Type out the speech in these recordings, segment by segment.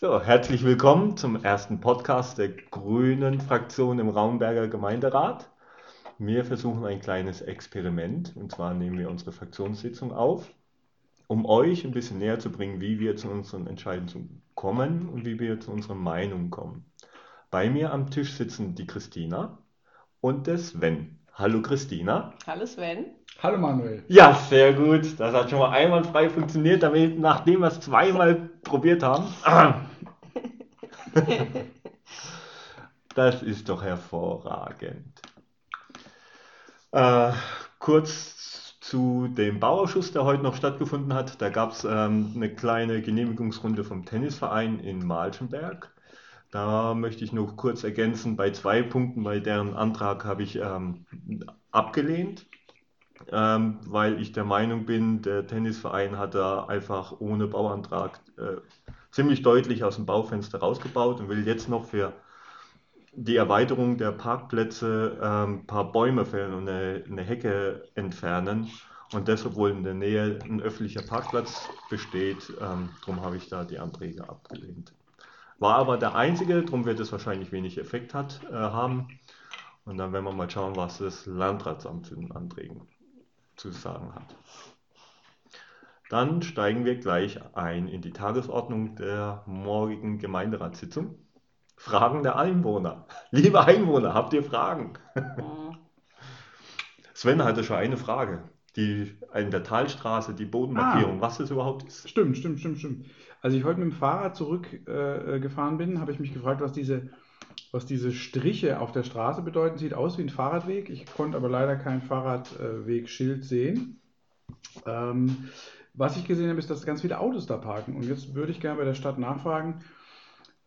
So, herzlich willkommen zum ersten Podcast der Grünen Fraktion im Raumberger Gemeinderat. Wir versuchen ein kleines Experiment und zwar nehmen wir unsere Fraktionssitzung auf, um euch ein bisschen näher zu bringen, wie wir zu unseren Entscheidungen kommen und wie wir zu unserer Meinung kommen. Bei mir am Tisch sitzen die Christina und der Sven. Hallo Christina. Hallo Sven. Hallo Manuel. Ja, sehr gut. Das hat schon mal einwandfrei funktioniert, damit, nachdem wir es zweimal probiert haben. Das ist doch hervorragend. Äh, kurz zu dem Bauausschuss, der heute noch stattgefunden hat. Da gab es ähm, eine kleine Genehmigungsrunde vom Tennisverein in Malchenberg. Da möchte ich noch kurz ergänzen, bei zwei Punkten, bei deren Antrag habe ich ähm, abgelehnt, ähm, weil ich der Meinung bin, der Tennisverein hat da einfach ohne Bauantrag äh, ziemlich deutlich aus dem Baufenster rausgebaut und will jetzt noch für die Erweiterung der Parkplätze ein ähm, paar Bäume fällen und eine, eine Hecke entfernen. Und das, obwohl in der Nähe ein öffentlicher Parkplatz besteht, ähm, darum habe ich da die Anträge abgelehnt. War aber der einzige, darum wird es wahrscheinlich wenig Effekt hat, äh, haben. Und dann werden wir mal schauen, was das Landratsamt zu den Anträgen zu sagen hat. Dann steigen wir gleich ein in die Tagesordnung der morgigen Gemeinderatssitzung. Fragen der Einwohner. Liebe Einwohner, habt ihr Fragen? Sven hatte schon eine Frage. Die in der Talstraße, die Bodenmarkierung, ah, was das überhaupt ist. Stimmt, stimmt, stimmt, stimmt. Als ich heute mit dem Fahrrad zurückgefahren äh, bin, habe ich mich gefragt, was diese, was diese Striche auf der Straße bedeuten. Sieht aus wie ein Fahrradweg. Ich konnte aber leider kein Fahrradwegschild sehen. Ähm, was ich gesehen habe, ist, dass ganz viele Autos da parken. Und jetzt würde ich gerne bei der Stadt nachfragen,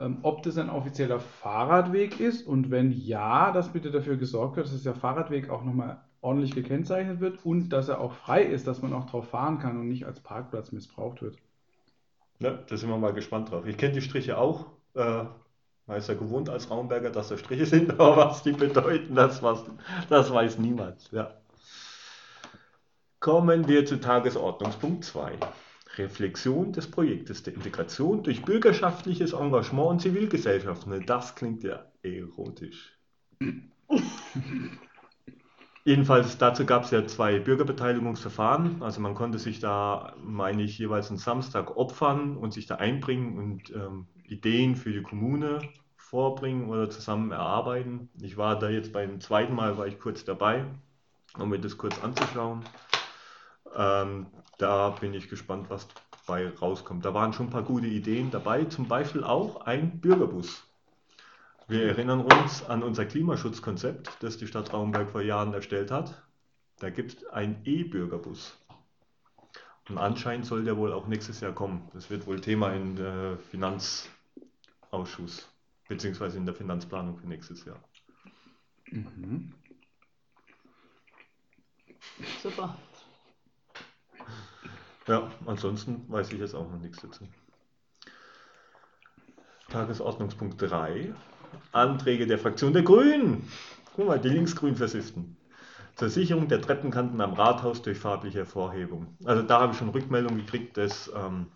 ähm, ob das ein offizieller Fahrradweg ist und wenn ja, dass bitte dafür gesorgt wird, dass der Fahrradweg auch nochmal ordentlich gekennzeichnet wird und dass er auch frei ist, dass man auch drauf fahren kann und nicht als Parkplatz missbraucht wird. Ja, da sind wir mal gespannt drauf. Ich kenne die Striche auch. Äh, man ist ja gewohnt als Raumberger, dass da Striche sind, aber was die bedeuten, das, was, das weiß niemand. Ja. Kommen wir zu Tagesordnungspunkt 2. Reflexion des Projektes der Integration durch bürgerschaftliches Engagement und Zivilgesellschaft. Das klingt ja erotisch. Jedenfalls dazu gab es ja zwei Bürgerbeteiligungsverfahren. Also man konnte sich da, meine ich, jeweils einen Samstag opfern und sich da einbringen und ähm, Ideen für die Kommune vorbringen oder zusammen erarbeiten. Ich war da jetzt beim zweiten Mal, war ich kurz dabei, um mir das kurz anzuschauen. Ähm, da bin ich gespannt, was dabei rauskommt. Da waren schon ein paar gute Ideen dabei, zum Beispiel auch ein Bürgerbus. Wir erinnern uns an unser Klimaschutzkonzept, das die Stadt Raumberg vor Jahren erstellt hat. Da gibt es einen E-Bürgerbus. Und anscheinend soll der wohl auch nächstes Jahr kommen. Das wird wohl Thema im äh, Finanzausschuss, beziehungsweise in der Finanzplanung für nächstes Jahr. Mhm. Super. Ja, ansonsten weiß ich jetzt auch noch nichts dazu. Tagesordnungspunkt 3. Anträge der Fraktion der Grünen. Guck mal, die linksgrün versiften. Zur Sicherung der Treppenkanten am Rathaus durch farbliche Hervorhebung. Also da habe ich schon Rückmeldung gekriegt, dass ähm,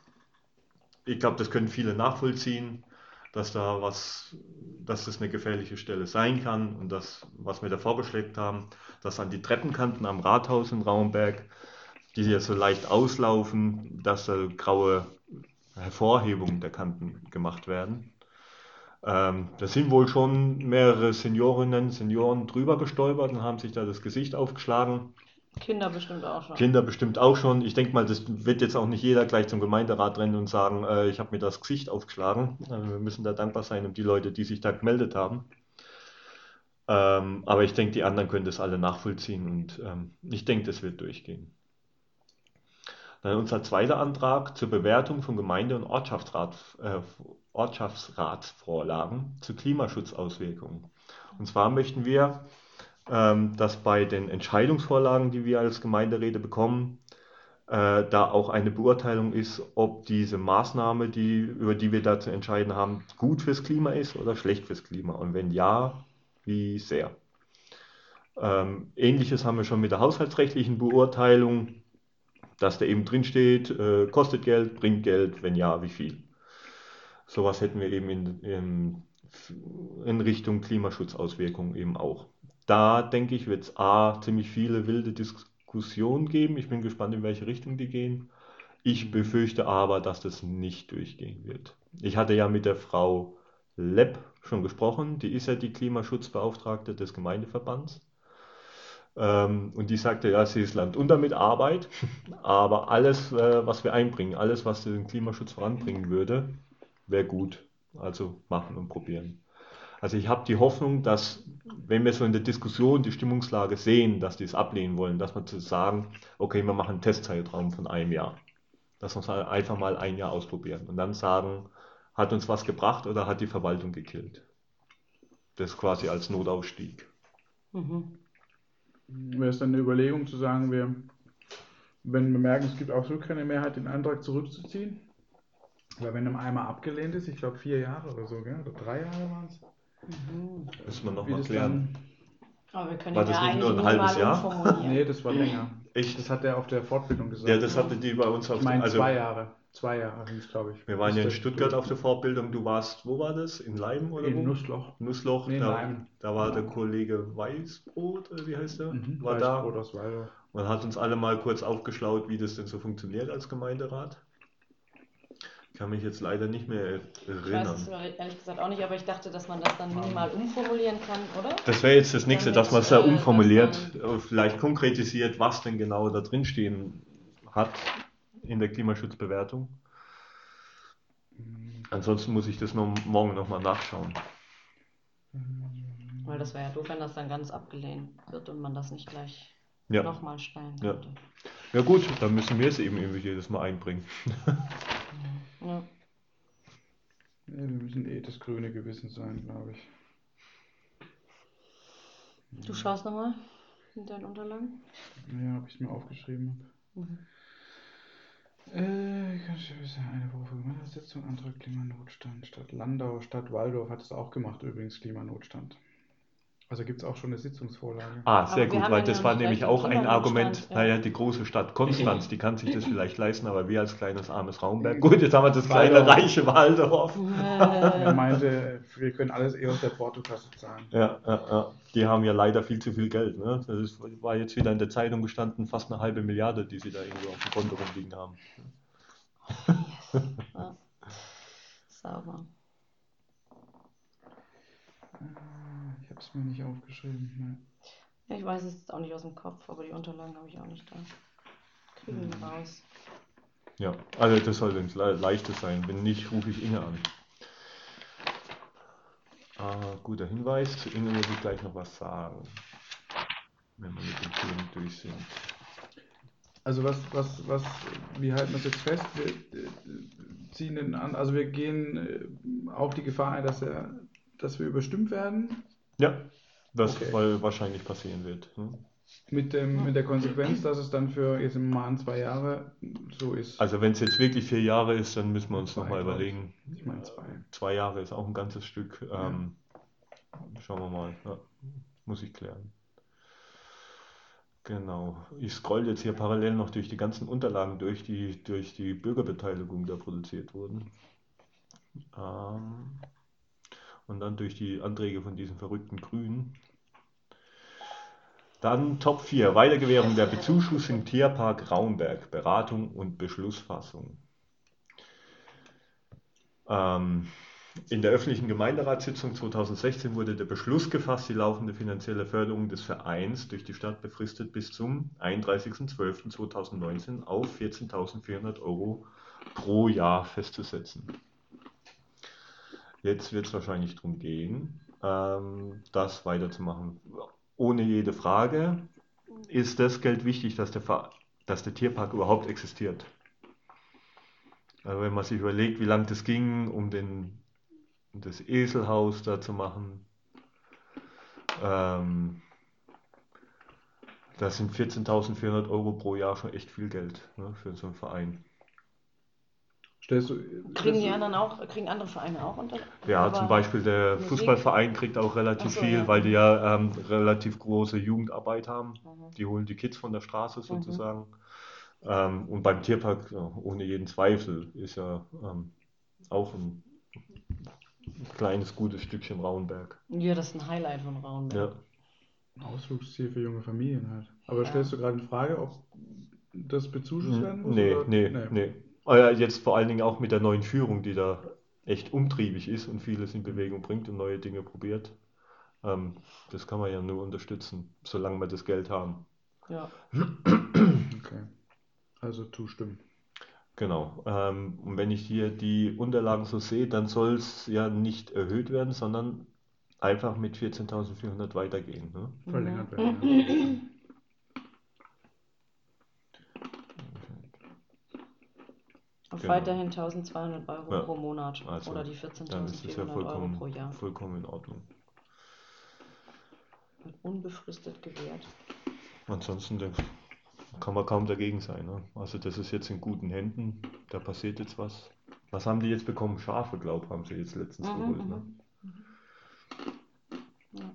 ich glaube, das können viele nachvollziehen, dass da was, dass das eine gefährliche Stelle sein kann und das, was wir da vorgeschlägt haben, dass an die Treppenkanten am Rathaus in Raumberg die jetzt so leicht auslaufen, dass da graue Hervorhebungen der Kanten gemacht werden. Ähm, da sind wohl schon mehrere Seniorinnen, Senioren drüber gestolpert und haben sich da das Gesicht aufgeschlagen. Kinder bestimmt auch schon. Kinder bestimmt auch schon. Ich denke mal, das wird jetzt auch nicht jeder gleich zum Gemeinderat rennen und sagen, äh, ich habe mir das Gesicht aufgeschlagen. Also wir müssen da dankbar sein um die Leute, die sich da gemeldet haben. Ähm, aber ich denke, die anderen können das alle nachvollziehen und ähm, ich denke, das wird durchgehen. Dann unser zweiter Antrag zur Bewertung von Gemeinde- und Ortschaftsrat, äh, Ortschaftsratsvorlagen zu Klimaschutzauswirkungen. Und zwar möchten wir, ähm, dass bei den Entscheidungsvorlagen, die wir als Gemeinderäte bekommen, äh, da auch eine Beurteilung ist, ob diese Maßnahme, die, über die wir da zu entscheiden haben, gut fürs Klima ist oder schlecht fürs Klima. Und wenn ja, wie sehr. Ähm, Ähnliches haben wir schon mit der haushaltsrechtlichen Beurteilung dass da eben drin steht, äh, kostet Geld, bringt Geld, wenn ja, wie viel. Sowas hätten wir eben in, in, in Richtung Klimaschutzauswirkungen eben auch. Da denke ich, wird es A, ziemlich viele wilde Diskussionen geben. Ich bin gespannt, in welche Richtung die gehen. Ich befürchte aber, dass das nicht durchgehen wird. Ich hatte ja mit der Frau Lepp schon gesprochen, die ist ja die Klimaschutzbeauftragte des Gemeindeverbands. Ähm, und die sagte, ja, sie ist Land unter mit Arbeit, aber alles, äh, was wir einbringen, alles, was den Klimaschutz voranbringen würde, wäre gut. Also machen und probieren. Also ich habe die Hoffnung, dass, wenn wir so in der Diskussion die Stimmungslage sehen, dass die es ablehnen wollen, dass wir zu sagen, okay, wir machen einen Testzeitraum von einem Jahr. Dass wir es einfach mal ein Jahr ausprobieren und dann sagen, hat uns was gebracht oder hat die Verwaltung gekillt. Das quasi als Notausstieg. Mhm. Wäre es dann eine Überlegung zu sagen, wir, wenn wir merken, es gibt absolut keine Mehrheit, den Antrag zurückzuziehen? Weil wenn er einmal abgelehnt ist, ich glaube vier Jahre oder so, gell? oder drei Jahre waren es. Mhm. Müssen wir nochmal klären. Aber wir können war das ja nicht nur ein halbes Jahr? Nee, das war länger. Echt? Das hat er auf der Fortbildung gesagt. Ja, das hatte die bei uns auf Ich meine also, zwei Jahre. Zwei Jahre hieß glaube ich. Wir waren ja in Stuttgart auf der Fortbildung. Du warst, wo war das? In Leim oder in wo? Nussloch. Nussloch. Nee, da, Leim. da war der Kollege Weißbrot, wie heißt der? Mhm, war Weißbrot da. aus Weiler. Man hat uns alle mal kurz aufgeschlaut, wie das denn so funktioniert als Gemeinderat. Ich kann mich jetzt leider nicht mehr erinnern. Ich weiß es ehrlich gesagt auch nicht, aber ich dachte, dass man das dann minimal umformulieren kann, oder? Das wäre jetzt das nächste, dass man es da äh, umformuliert, vielleicht konkretisiert, was denn genau da drin stehen hat in der Klimaschutzbewertung. Ansonsten muss ich das noch morgen nochmal nachschauen. Weil das wäre ja doof, wenn das dann ganz abgelehnt wird und man das nicht gleich ja. nochmal stellen könnte. Ja. ja gut, dann müssen wir es eben irgendwie jedes Mal einbringen. ja. ja. Wir müssen eh das grüne Gewissen sein, glaube ich. Du schaust nochmal in deinen Unterlagen? Ja, ob ich es mir aufgeschrieben habe. Mhm. Äh, eine Woche vor Gemeinderatssitzung, Antrag Klimanotstand. Stadt Landau, Stadt Waldorf hat es auch gemacht, übrigens Klimanotstand. Also gibt es auch schon eine Sitzungsvorlage. Ah, sehr gut, weil das war nämlich auch ein Argument. Ja. Naja, die große Stadt Konstanz, die kann sich das vielleicht leisten, aber wir als kleines armes Raumberg. Gut, jetzt haben wir das kleine Waldorf. reiche Waldorf. er meinte, wir können alles eh aus der Portokasse zahlen. Ja, ja, ja, die haben ja leider viel zu viel Geld. Ne? Das ist, war jetzt wieder in der Zeitung gestanden, fast eine halbe Milliarde, die sie da irgendwo auf dem Konto rumliegen haben. Yes. Ja. Sauber. Habe es mir nicht aufgeschrieben. Ne. Ja, ich weiß es jetzt auch nicht aus dem Kopf, aber die Unterlagen habe ich auch nicht da. Kriegen wir hm. raus. Ja, also das soll ein le leichtes sein. Wenn nicht, rufe ich Inge an. Ah, guter Hinweis. Zu Inge muss ich gleich noch was sagen, wenn wir mit den Themen durch sind. Also was, was, was, wie halten wir es jetzt fest? Wir äh, ziehen den an, also wir gehen äh, auch die Gefahr ein, dass er, dass wir überstimmt werden. Ja, das okay. wahrscheinlich passieren wird. Hm? Mit, dem, mit der Konsequenz, dass es dann für jetzt im Mahn zwei Jahre so ist. Also wenn es jetzt wirklich vier Jahre ist, dann müssen wir uns nochmal überlegen. Ich meine zwei. Zwei Jahre ist auch ein ganzes Stück. Ähm, ja. Schauen wir mal. Ja, muss ich klären. Genau. Ich scroll jetzt hier parallel noch durch die ganzen Unterlagen durch, die durch die Bürgerbeteiligung da produziert wurden. Ähm, und dann durch die Anträge von diesen verrückten Grünen. Dann Top 4, Weitergewährung der Bezuschussung Tierpark Raumberg, Beratung und Beschlussfassung. Ähm, in der öffentlichen Gemeinderatssitzung 2016 wurde der Beschluss gefasst, die laufende finanzielle Förderung des Vereins durch die Stadt befristet bis zum 31.12.2019 auf 14.400 Euro pro Jahr festzusetzen. Jetzt wird es wahrscheinlich darum gehen, ähm, das weiterzumachen. Ohne jede Frage ist das Geld wichtig, dass der, dass der Tierpark überhaupt existiert. Also wenn man sich überlegt, wie lange das ging, um den, das Eselhaus da zu machen, ähm, das sind 14.400 Euro pro Jahr schon echt viel Geld ne, für so einen Verein. Stellst du, kriegen die anderen auch, kriegen andere Vereine auch unter? Ja, zum Beispiel der? Fußballverein kriegt auch relativ so, viel, ja. weil die ja ähm, relativ große Jugendarbeit haben. Mhm. Die holen die Kids von der Straße mhm. sozusagen. Mhm. Ähm, und beim Tierpark, ohne jeden Zweifel, ist ja ähm, auch ein kleines, gutes Stückchen Rauenberg. Ja, das ist ein Highlight von Rauenberg. Ja. Ein Ausflugsziel für junge Familien halt. Aber Ja. stellst du gerade in Frage, ob das bezuschusst werden muss? Nee, oder? nee, nee. Aber ja, jetzt vor allen Dingen auch mit der neuen Führung, die da echt umtriebig ist und vieles in Bewegung bringt und neue Dinge probiert. Ähm, das kann man ja nur unterstützen, solange wir das Geld haben. Ja. Okay. Also zustimmen. Genau. Ähm, und wenn ich hier die Unterlagen so sehe, dann soll es ja nicht erhöht werden, sondern einfach mit 14.400 weitergehen. Ne? Verlängert Mhm. werden. Und Genau. weiterhin 1200 Euro Ja. pro Monat Also, oder die Dann ist es ja 14.400 Euro pro Jahr. vollkommen in Ordnung. Wird unbefristet gewährt. Ansonsten kann man kaum dagegen sein. Ne? Also das ist jetzt in guten Händen, da passiert jetzt was. Was haben die jetzt bekommen? Schafe, glaube ich, haben sie jetzt letztens Mhm, geholt. Ne? mhm. Ja.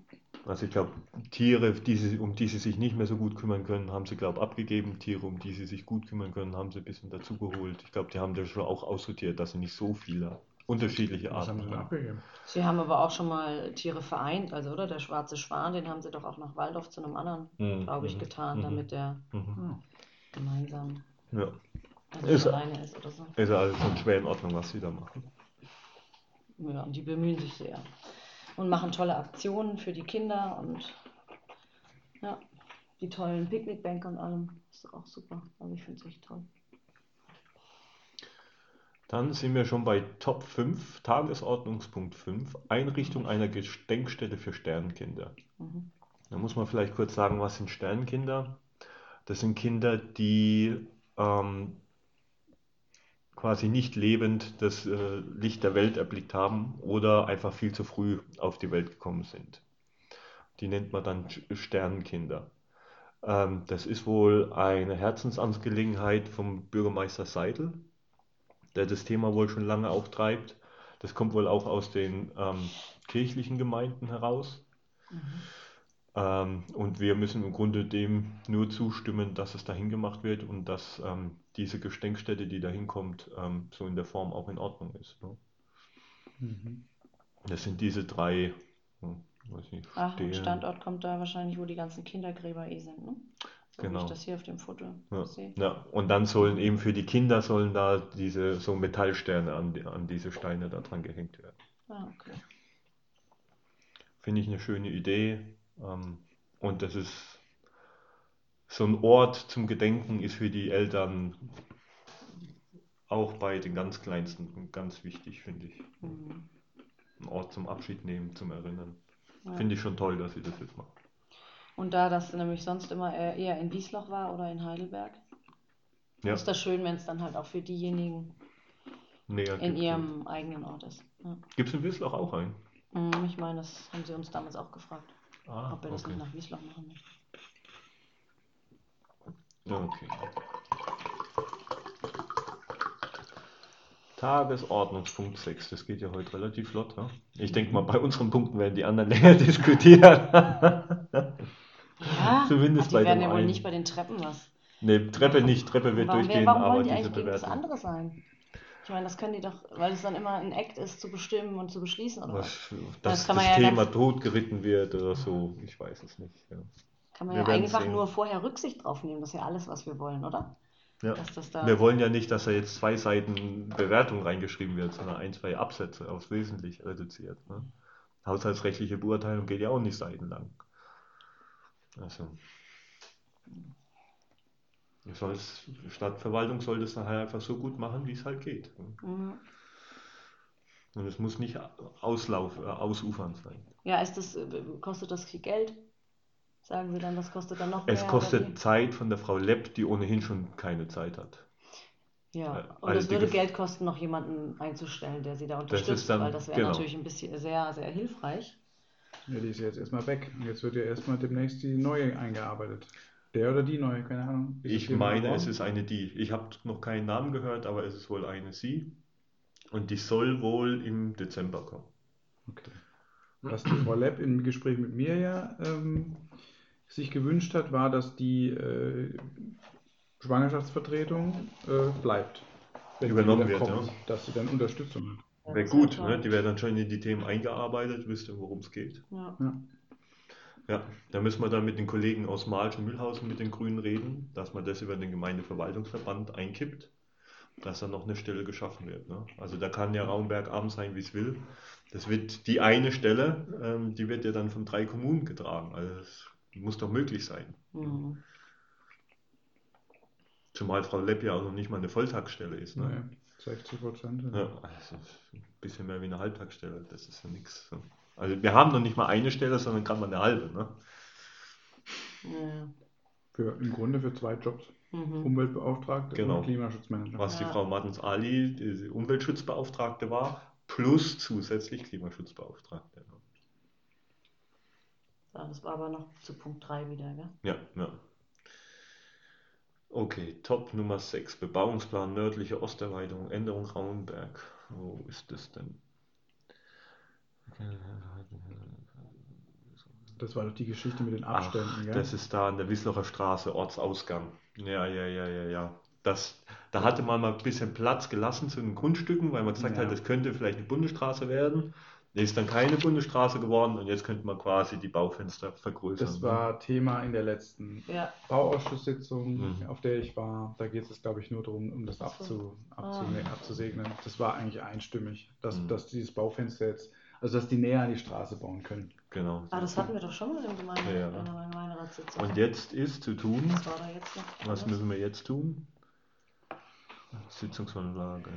Also ich glaube, Tiere, die sie, um die sie sich nicht mehr so gut kümmern können, haben sie, glaube ich, abgegeben. Tiere, um die sie sich gut kümmern können, haben sie ein bisschen dazugeholt. Ich glaube, die haben das schon auch aussortiert, dass sie nicht so viele unterschiedliche Was haben Arten sie abgegeben? Sie haben aber auch schon mal Tiere vereint, also oder der schwarze Schwan, den haben sie doch auch nach Waldorf zu einem anderen, Mhm, glaube ich, getan, mhm. damit der Mhm. Ah, gemeinsam Ja, also Ist- nicht alleine ist oder so. ist alles schon schwer in Ordnung, was sie da machen. Ja, und die bemühen sich sehr. Und machen tolle Aktionen für die Kinder und ja, die tollen Picknickbänke und allem. Ist doch auch super. Also ich finde es echt toll. Dann sind wir schon bei Top 5, Tagesordnungspunkt 5, Einrichtung einer Gedenkstätte für Sternkinder. Mhm. Da muss man vielleicht kurz sagen, was sind Sternkinder? Das sind Kinder, die ähm, quasi nicht lebend das äh, Licht der Welt erblickt haben oder einfach viel zu früh auf die Welt gekommen sind. Die nennt man dann Sternkinder. Ähm, das ist wohl eine Herzensangelegenheit vom Bürgermeister Seidel, der das Thema wohl schon lange auch treibt. Das kommt wohl auch aus den ähm, kirchlichen Gemeinden heraus. Mhm. Ähm, und wir müssen im Grunde dem nur zustimmen, dass es dahin gemacht wird und dass ähm, diese Gedenkstätte, die dahin kommt, ähm, so in der Form auch in Ordnung ist. Ne? mhm. Das sind diese drei, hm, weiß nicht, Ach, und. Standort kommt da wahrscheinlich, wo die ganzen Kindergräber eh sind, ne? So wie Genau. ich das hier auf dem Foto Ja, sehe. ja. Und dann sollen eben für die Kinder sollen da diese so Metallsterne an, die- an diese Steine da dran gehängt werden. Ah, okay. Finde ich eine schöne Idee. Ähm, und das ist so ein Ort zum Gedenken ist für die Eltern auch bei den ganz Kleinsten ganz wichtig, finde ich. Mhm. Ein Ort zum Abschied nehmen, zum Erinnern. Ja. Finde ich schon toll, dass sie das jetzt machen. Und da das nämlich sonst immer eher in Wiesloch war oder in Heidelberg, Ja, ist das schön, wenn es dann halt auch für diejenigen näher in ihrem eigenen Ort ist. Ja. nicht. Gibt es in Wiesloch auch einen? Mhm, Ich meine, das haben sie uns damals auch gefragt, Ah, ob wir das okay. nicht nach Wiesloch machen möchten. Okay. Tagesordnungspunkt 6, das geht ja heute relativ flott. Ja? Ich denke mal, bei unseren Punkten werden die anderen länger diskutieren. Ja, Zumindest die bei werden ja wohl einen. nicht bei den Treppen was. Ne, Treppe nicht, Treppe wird Warum, durchgehen, warum aber diese Bewertung. andere sein? Ich meine, das können die doch, weil es dann immer ein Act ist, zu bestimmen und zu beschließen, oder was? Das dass das man ja Thema ganz- totgeritten wird oder so, ich weiß es nicht. Ja. Kann man wir ja einfach sehen. nur vorher Rücksicht drauf nehmen. Das ist ja alles, was wir wollen, oder? Ja. Das da. Wir wollen ja nicht, dass da jetzt zwei Seiten Bewertung reingeschrieben wird, sondern ein, zwei Absätze aufs Wesentlich reduziert. Ne? Haushaltsrechtliche Beurteilung geht ja auch nicht seitenlang. Also. Es soll's- Stadtverwaltung sollte es nachher einfach so gut machen, wie es halt geht. Mhm. Und es muss nicht auslauf, äh, ausufernd sein. Ja, ist das, äh, kostet das viel Geld? Sagen Sie dann, das kostet dann noch Es mehr? kostet Oder Zeit von der Frau Lepp, die ohnehin schon keine Zeit hat. Ja, äh, und also es würde Gef- Geld kosten, noch jemanden einzustellen, der Sie da unterstützt, dann- weil das wäre genau. natürlich ein bisschen sehr, sehr hilfreich. Ja, die ist ja jetzt erstmal weg. Und jetzt wird ja erstmal demnächst die neue eingearbeitet. Der oder die neue, keine Ahnung. Ist Ich meine, es ist eine die. Ich habe noch keinen Namen gehört, aber es ist wohl eine sie. Und die soll wohl im Dezember kommen. Okay. Was die Frau Lepp im Gespräch mit mir ja ähm, sich gewünscht hat, war, dass die äh, Schwangerschaftsvertretung äh, bleibt. Übernommen wird, kommt, ja. Dass sie dann Unterstützung hat. Wäre gut, ne? Die wäre dann schon in die Themen eingearbeitet, wüsste, worum es geht. Ja. Ja, da müssen wir dann mit den Kollegen aus Marsch und Mühlhausen mit den Grünen reden, dass man das über den Gemeindeverwaltungsverband einkippt, dass da noch eine Stelle geschaffen wird. Ne? Also da kann ja Raumberg arm sein, wie es will. Das wird die eine Stelle, ähm, die wird ja dann von drei Kommunen getragen. Also das muss doch möglich sein. Mhm. Zumal Frau Lepp ja auch noch nicht mal eine Volltagsstelle ist. Ne? Nee, 60 Prozent. Ja, also ein bisschen mehr wie eine Halbtagsstelle, das ist ja nichts. Ne? Also wir haben noch nicht mal eine Stelle, sondern gerade mal eine halbe. Ne? Ja. Für, Im Grunde für zwei Jobs. Mhm. Umweltbeauftragte Genau. und Klimaschutzmanager. was die Ja. Frau Martens-Ali, die Umweltschutzbeauftragte war, plus zusätzlich Klimaschutzbeauftragte. Das war aber noch zu Punkt 3 wieder, gell? Ja, ja. Okay, Top Nummer 6, Bebauungsplan nördliche Osterweiterung, Änderung Rauenberg. Wo ist das denn? Das war doch die Geschichte mit den Ach, Abständen, gell? das ist da an der Wisslocher Straße, Ortsausgang. Ja, ja, ja, ja, ja. Das, da hatte man mal ein bisschen Platz gelassen zu den Grundstücken, weil man gesagt Ja. hat, das könnte vielleicht eine Bundesstraße werden. Ist dann keine Bundesstraße geworden und jetzt könnte man quasi die Baufenster vergrößern. Das war Thema in der letzten Ja. Bauausschusssitzung, Mhm. auf der ich war. Da geht es, glaube ich, nur darum, um das Ach abzu, abzu, Ah. abzusegnen. Das war eigentlich einstimmig, dass, Mhm. dass dieses Baufenster jetzt, also dass die näher an die Straße bauen können. Genau. Ah, das hatten wir doch schon mal im Gemeinde, Ja, ja. in der Gemeinderatssitzung. Und jetzt ist zu tun, Was war da jetzt noch? was müssen wir jetzt tun? Sitzungsanlage.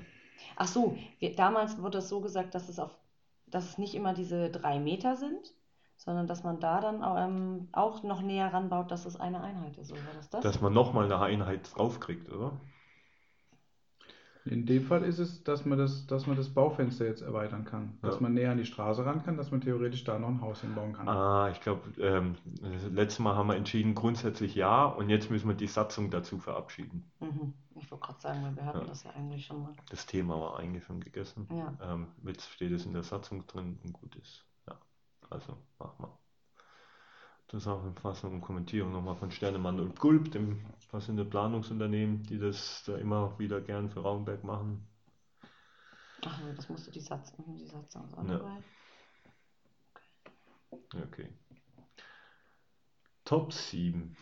Ach so, wir, damals wurde es so gesagt, dass es auf, dass es nicht immer diese drei Meter sind, sondern dass man da dann auch, ähm, auch noch näher ranbaut, dass es eine Einheit ist. Oder das? Dass man nochmal eine Einheit draufkriegt, oder? In dem Fall ist es, dass man das, dass man das Baufenster jetzt erweitern kann. Dass Ja. man näher an die Straße ran kann, dass man theoretisch da noch ein Haus hinbauen kann. Ah, ich glaube, ähm, letztes Mal haben wir entschieden, grundsätzlich ja, und jetzt müssen wir die Satzung dazu verabschieden. Mhm. Ich wollte gerade sagen, weil wir hatten Ja. das ja eigentlich schon mal. Das Thema war eigentlich schon gegessen. Ja. Ähm, jetzt steht es in der Satzung drin und gut ist. Ja, also machen wir. Zusammenfassung und Kommentierung nochmal von Sternemann und Gulb, dem die Planungsunternehmen, die das da immer wieder gern für Raumberg machen. Ach nee, das musste die Satzung, die ist auch Ja. dabei. Okay. Top 7.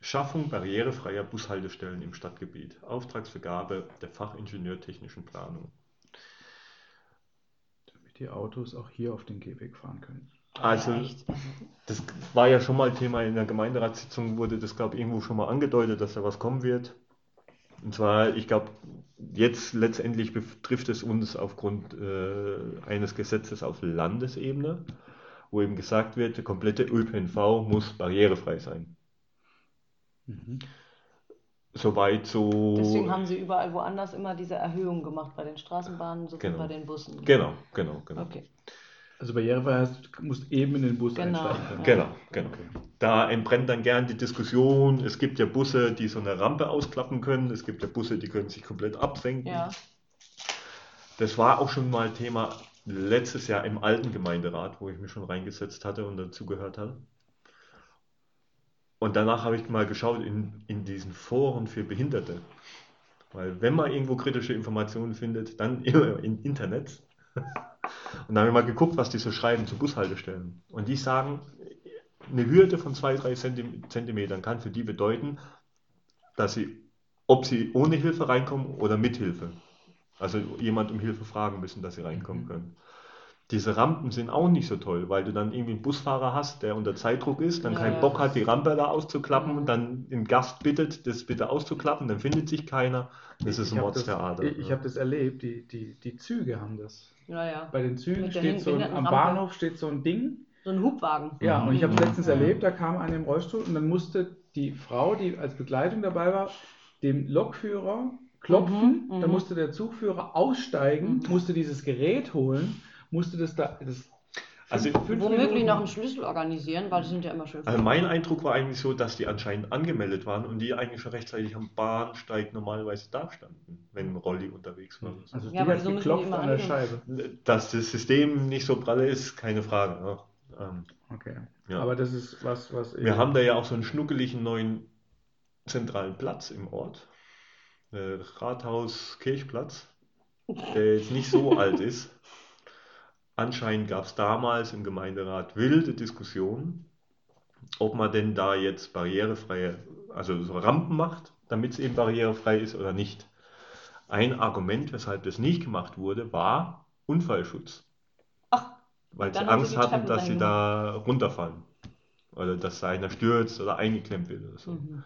Schaffung barrierefreier Bushaltestellen im Stadtgebiet. Auftragsvergabe der Fachingenieur technischen Planung. Damit die Autos auch hier auf den Gehweg fahren können. Also, echt. Das war ja schon mal Thema in der Gemeinderatssitzung, wurde das, glaube ich, irgendwo schon mal angedeutet, dass da was kommen wird. Und zwar, ich glaube, jetzt letztendlich betrifft es uns aufgrund äh, eines Gesetzes auf Landesebene, wo eben gesagt wird, der komplette ÖPNV muss barrierefrei sein. Mhm. Soweit so. deswegen haben sie überall woanders immer diese Erhöhung gemacht, bei den Straßenbahnen sowie Genau. bei den Bussen. Genau, genau, genau. Okay. Also barrierefrei heißt, du musst eben in den Bus Genau. einsteigen können. Genau, genau. Okay. Da entbrennt dann gern die Diskussion. Es gibt ja Busse, die so eine Rampe ausklappen können. Es gibt ja Busse, die können sich komplett absenken. Ja. Das war auch schon mal Thema letztes Jahr im alten Gemeinderat, wo ich mich schon reingesetzt hatte und dazugehört hatte. Und danach habe ich mal geschaut in, in diesen Foren für Behinderte. Weil wenn man irgendwo kritische Informationen findet, dann immer im Internet. Und dann habe ich mal geguckt, was die so schreiben zu Bushaltestellen. Und die sagen, eine Hürde von 2-3 Zentimetern kann für die bedeuten, dass sie, ob sie ohne Hilfe reinkommen oder mit Hilfe. Also jemand um Hilfe fragen müssen, dass sie reinkommen Mhm. können. Diese Rampen sind auch nicht so toll, weil du dann irgendwie einen Busfahrer hast, der unter Zeitdruck ist, dann Ja, keinen ja. Bock hat, die Rampe da auszuklappen Mhm. und dann den Gast bittet, das bitte auszuklappen, dann findet sich keiner. Das ist ein Ich habe Mordstheater. das, ich, ich hab das erlebt, die, die, die Züge haben das. Ja, ja. Bei den Zügen Mit steht so ein, am. Bahnhof steht so ein Ding. So ein Hubwagen. Ja, und ich habe es Mhm. letztens Ja. erlebt, da kam eine im Rollstuhl und dann musste die Frau, die als Begleitung dabei war, dem Lokführer klopfen. Mhm, Dann mhm. musste der Zugführer aussteigen, Mhm. musste dieses Gerät holen, musste das da. Das Also- Womöglich noch einen Schlüssel organisieren, weil die sind ja immer schön. Also mein Eindruck war eigentlich so, dass die anscheinend angemeldet waren und die eigentlich schon rechtzeitig am Bahnsteig normalerweise da standen, wenn ein Rolli unterwegs war. Also die Ja, aber hat die geklopft immer an der? Scheibe. Dass das System nicht so pralle ist, keine Frage. ne? Ähm, Okay. ja. Aber das ist was, was Wir haben da ja auch so einen schnuckeligen neuen zentralen Platz im Ort. Äh, Rathaus Kirchplatz, der jetzt nicht so alt ist. Anscheinend gab es damals im Gemeinderat wilde Diskussionen, ob man denn da jetzt barrierefreie, also so Rampen macht, damit es eben barrierefrei ist oder nicht. Ein Argument, weshalb das nicht gemacht wurde, war Unfallschutz. Ach, weil sie sie Angst die hatten, dass sie da runterfallen. Oder dass da einer stürzt oder eingeklemmt wird oder so. Mhm.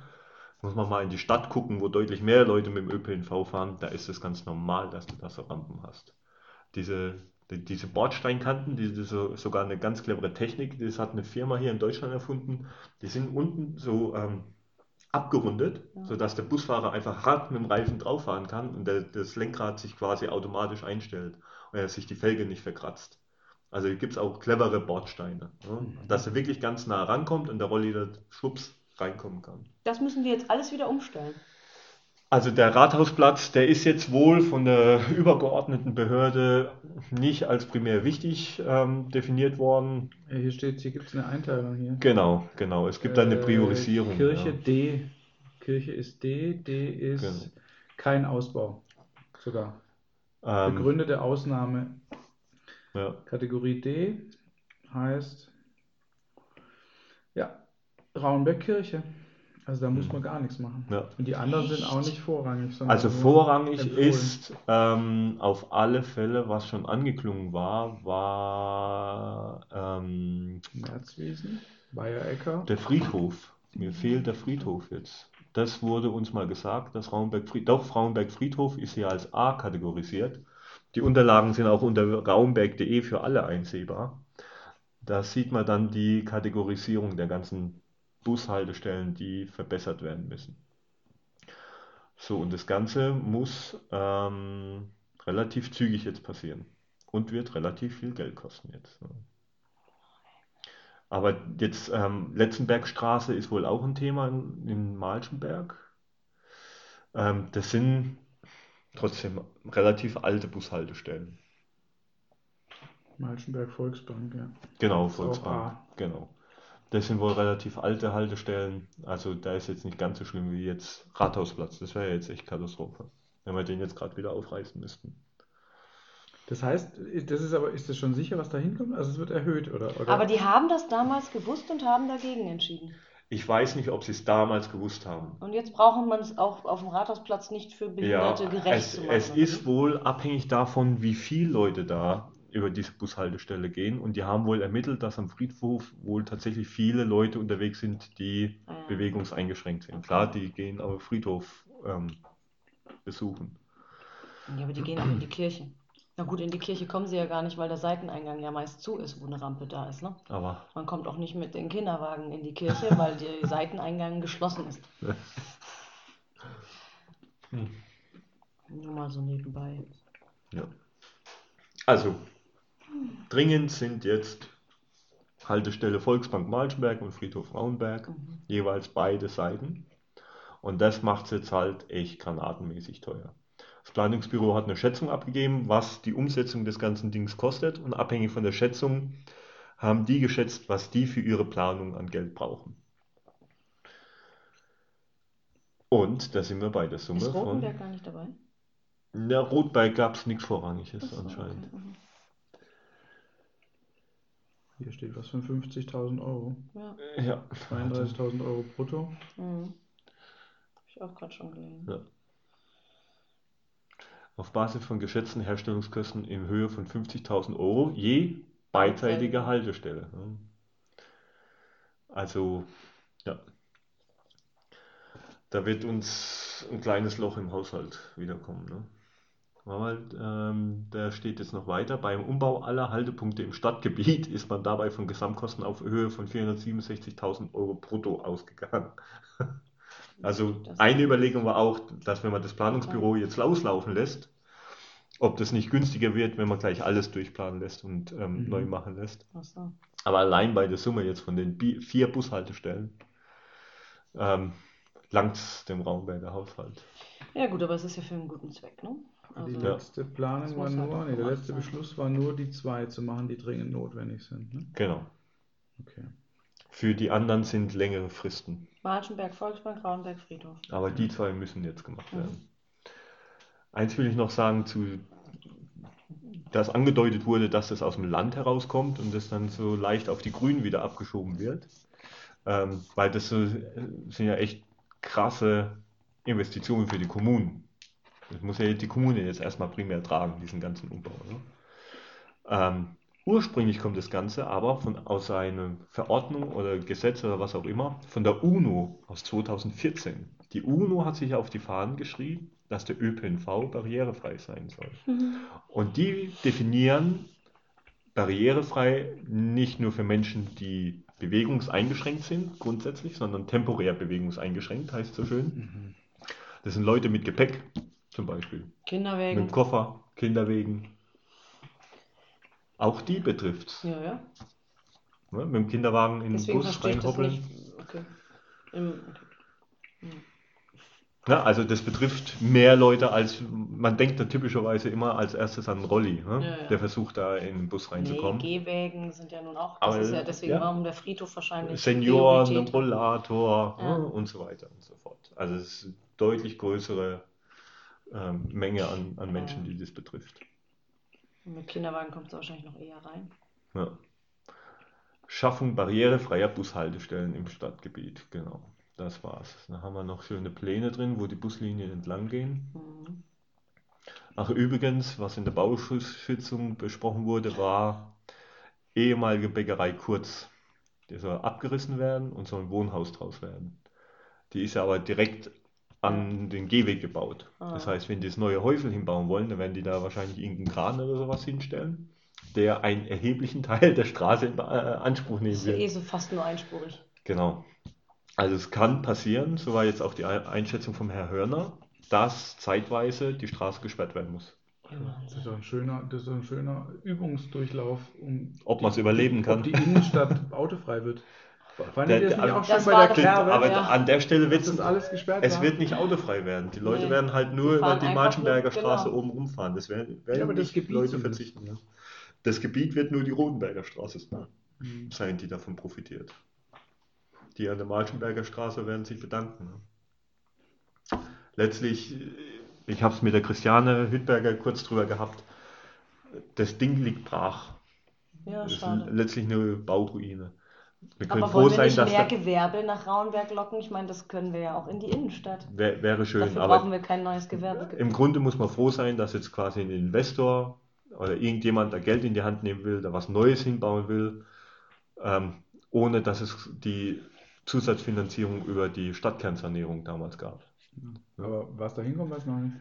Muss man mal in die Stadt gucken, wo deutlich mehr Leute mit dem ÖPNV fahren, da ist es ganz normal, dass du da so Rampen hast. Diese, die, diese Bordsteinkanten, diese so, sogar eine ganz clevere Technik, das hat eine Firma hier in Deutschland erfunden, die sind unten so ähm, abgerundet, Ja. sodass der Busfahrer einfach hart mit dem Reifen drauf fahren kann und der, das Lenkrad sich quasi automatisch einstellt und er sich die Felge nicht verkratzt. Also gibt es auch clevere Bordsteine, ne? dass er wirklich ganz nah rankommt und der Rolli da schwupps reinkommen kann. Das müssen wir jetzt alles wieder umstellen. Also der Rathausplatz, der ist jetzt wohl von der übergeordneten Behörde nicht als primär wichtig ähm, definiert worden. Hier steht, hier gibt es eine Einteilung hier. Genau, genau. Es gibt da eine Äh, Priorisierung. Kirche ja. D. Kirche ist D. D ist Genau. kein Ausbau. Sogar. Ähm, Begründete Ausnahme. ja. Kategorie D heißt, ja, Rauenbeck Kirche. Also da muss man gar nichts machen. Ja. Und die anderen sind auch nicht vorrangig. Also vorrangig empfohlen. ist ähm, auf alle Fälle, was schon angeklungen war, war ähm, Merzwiesen, Bayerecker. der Friedhof. Mir fehlt der Friedhof jetzt. Das wurde uns mal gesagt, dass Raumberg Friedhof, doch Frauenberg Friedhof ist hier als A kategorisiert. Die Unterlagen sind auch unter raumberg.de für alle einsehbar. Da sieht man dann die Kategorisierung der ganzen Bushaltestellen, die verbessert werden müssen. So, und das Ganze muss ähm, relativ zügig jetzt passieren und wird relativ viel Geld kosten jetzt. ne. Aber jetzt ähm, Letzenbergstraße ist wohl auch ein Thema in, in Malchenberg. Ähm, das sind trotzdem relativ alte Bushaltestellen. Malchenberg Volksbank, ja. Genau, Volksbank. Genau. Das sind wohl relativ alte Haltestellen. Also da ist jetzt nicht ganz so schlimm wie jetzt Rathausplatz. Das wäre ja jetzt echt Katastrophe, wenn wir den jetzt gerade wieder aufreißen müssten. Das heißt, das ist aber, ist das schon sicher, was da hinkommt? Also es wird erhöht, oder? oder? Aber die haben das damals gewusst und haben dagegen entschieden. Ich weiß nicht, ob sie es damals gewusst haben. Und jetzt braucht man es auch auf dem Rathausplatz nicht für Ja, Behinderte gerecht es, zu machen. es ist wohl abhängig davon, wie viele Leute da über diese Bushaltestelle gehen. Und die haben wohl ermittelt, dass am Friedhof wohl tatsächlich viele Leute unterwegs sind, die Ah, ja. bewegungseingeschränkt sind. Klar, die gehen aber Friedhof ähm, besuchen. Ja, aber die gehen auch in die Kirche. Na gut, in die Kirche kommen sie ja gar nicht, weil der Seiteneingang ja meist zu ist, wo eine Rampe da ist. Ne? Aber Man kommt auch nicht mit den Kinderwagen in die Kirche, weil der Seiteneingang geschlossen ist. Hm. Nur mal so nebenbei. ja. Also, dringend sind jetzt Haltestelle Volksbank Malschenberg und Friedhof Frauenberg, Mhm. jeweils beide Seiten. Und das macht es jetzt halt echt granatenmäßig teuer. Das Planungsbüro hat eine Schätzung abgegeben, was die Umsetzung des ganzen Dings kostet. Und abhängig von der Schätzung haben die geschätzt, was die für ihre Planung an Geld brauchen. Und da sind wir bei der Summe Ist von. Rotenberg gar nicht dabei? Der Rotberg gab es nichts Vorrangiges so, anscheinend. okay, mhm. Hier steht was von 50.000 Euro. Ja. Ja. 32.000 Euro brutto. Mhm. Hab ich auch gerade schon gelesen. Ja. Auf Basis von geschätzten Herstellungskosten in Höhe von 50.000 Euro je beidseitige. Haltestelle. Also, ja. Da wird uns ein kleines Loch im Haushalt wiederkommen. Ne? Aber ähm, da steht jetzt noch weiter. Beim Umbau aller Haltepunkte im Stadtgebiet ist man dabei von Gesamtkosten auf Höhe von 467.000 Euro brutto ausgegangen. Also eine Überlegung war auch, dass wenn man das Planungsbüro jetzt loslaufen lässt, ob das nicht günstiger wird, wenn man gleich alles durchplanen lässt und ähm, Mhm. neu machen lässt. So. Aber allein bei der Summe jetzt von den vier Bushaltestellen ähm, langt es dem Raumberger Haushalt. Ja gut, aber es ist ja für einen guten Zweck, ne? Die Also, Ja. letzte Planung war halt nur, auch nee, der letzte sein. Beschluss war nur die zwei zu machen, die dringend notwendig sind. Ne? Genau. Okay. Für die anderen sind längere Fristen. Marschenberg, Volksbank, Rauenberg, Friedhof. Aber die zwei müssen jetzt gemacht Mhm. werden. Eins will ich noch sagen zu dass angedeutet wurde, dass das aus dem Land herauskommt und das dann so leicht auf die Grünen wieder abgeschoben wird. Ähm, weil das so, sind ja echt krasse Investitionen für die Kommunen. Das muss ja die Kommune jetzt erstmal primär tragen, diesen ganzen Umbau. Ne? Ähm, ursprünglich kommt das Ganze aber von, aus einer Verordnung oder Gesetz oder was auch immer von der UNO aus 2014. Die UNO hat sich auf die Fahnen geschrieben, dass der ÖPNV barrierefrei sein soll. Mhm. Und die definieren barrierefrei nicht nur für Menschen, die bewegungseingeschränkt sind, grundsätzlich, sondern temporär bewegungseingeschränkt, heißt so schön. Mhm. Das sind Leute mit Gepäck, zum Beispiel. Mit Kinderwägen. dem Koffer, Kinderwegen. Auch die betrifft Ja, ja. ne? Mit dem Kinderwagen in den Deswegen Bus ich das reinhoppeln. Okay. Im, okay. Ja, also das betrifft mehr Leute als, man denkt da typischerweise immer als erstes an Rolli, ne? Ja, ja. der versucht da in den Bus Nee, reinzukommen. Gehwägen sind ja nun auch, das Aber, ist ja deswegen ja. warum der Friedhof wahrscheinlich Senioren. Rollator Ja. ne? und so weiter und so fort. Also es ist deutlich größere ähm, Menge an, an Menschen, die das betrifft. Und Mit Kinderwagen kommt es wahrscheinlich noch eher rein. Ja. Schaffung barrierefreier Bushaltestellen im Stadtgebiet, genau. Das war's. Da haben wir noch schöne Pläne drin, wo die Buslinien entlang gehen. Mhm. Ach, übrigens, was in der Bauschutzschützung besprochen wurde, war ehemalige Bäckerei Kurz. Die soll abgerissen werden und soll ein Wohnhaus draus werden. Die ist ja aber direkt an den Gehweg gebaut. Das Ah. heißt, wenn die das neue Häusel hinbauen wollen, dann werden die da wahrscheinlich irgendeinen Kran oder sowas hinstellen, der einen erheblichen Teil der Straße in äh, Anspruch nehmen Ist ja wird. eh so fast nur einspurig. Genau. Also es kann passieren, so war jetzt auch die Ein- Einschätzung vom Herrn Hörner, dass zeitweise die Straße gesperrt werden muss. Das ist ein schöner, das ist ein schöner Übungsdurchlauf, um Ob man es überleben kann. ob die Innenstadt autofrei wird. Fand Der- das der- auch Das war bei der Kerbe? Aber Ja. an der Stelle wird das alles gesperrt es war? wird nicht autofrei werden. Die Leute Nee. werden halt nur Die über die Marschenberger nur- Straße genau. oben rumfahren. Das werden, werden Ja, aber das Gebiet Leute verzichten. Ja. Das Gebiet wird nur die Rodenberger Straße Mhm. sein, die davon profitiert. Die an der Marschenberger Straße werden sich bedanken. Letztlich, äh, ich habe es mit der Christiane Hüttberger kurz drüber gehabt, das Ding liegt brach. Ja, Es ist letztlich eine Bauruine. Wir können Aber froh wollen wir sein, nicht dass mehr Gewerbe nach Rauenberg locken? Ich meine, das können wir ja auch in die Innenstadt. wär, wäre schön, Dafür aber brauchen wir kein neues Gewerbe. Im Grunde muss man froh sein, dass jetzt quasi ein Investor oder irgendjemand da Geld in die Hand nehmen will, da was Neues hinbauen will, ähm, ohne dass es die Zusatzfinanzierung über die Stadtkernsanierung damals gab. Aber was da hinkommt, weiß man nicht.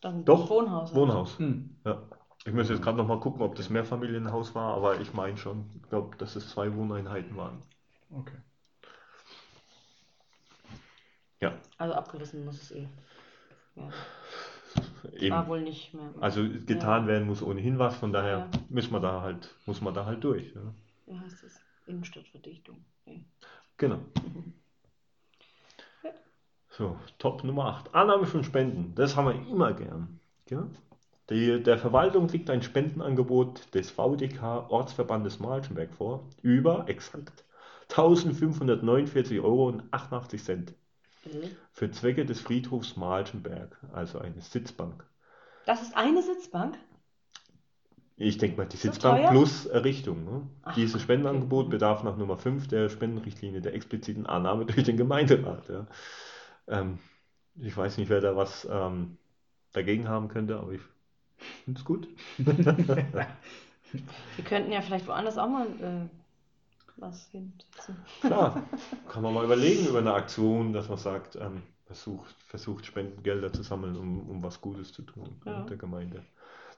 Dann Doch, Wohnhaus. Wohnhaus. Hm. Ja. Ich muss jetzt gerade noch mal gucken, ob das Mehrfamilienhaus war, aber ich meine schon. Ich glaube, dass es zwei Wohneinheiten waren. Okay. Ja, Also abgerissen muss es eh. Ja. eben. War wohl nicht mehr. Also getan Ja. werden muss ohnehin was, von daher Ja. müssen wir da halt, muss man da halt durch. Ja. Wie heißt das? Innenstadtverdichtung. Nee. Genau. So, Top Nummer 8. Annahme von Spenden. Das haben wir immer gern. Ja? Die, der Verwaltung liegt ein Spendenangebot des VDK Ortsverbandes Malchenberg vor über exakt 1549,88 Euro Äh, für Zwecke des Friedhofs Malchenberg, also eine Sitzbank. Das ist eine Sitzbank? Ich denke mal, die So Sitzbank teuer? plus Errichtung. Ne? Ach, Dieses okay. Spendenangebot Mhm. bedarf nach Nummer 5 der Spendenrichtlinie der expliziten Annahme durch den Gemeinderat. Ja. Ähm, ich weiß nicht, wer da was ähm, dagegen haben könnte, aber ich finde es gut. Wir könnten ja vielleicht woanders auch mal äh, was hinsetzen. Klar, kann man mal überlegen über eine Aktion, dass man sagt, ähm, versucht, versucht Spendengelder zu sammeln, um, um was Gutes zu tun Ja. der Gemeinde.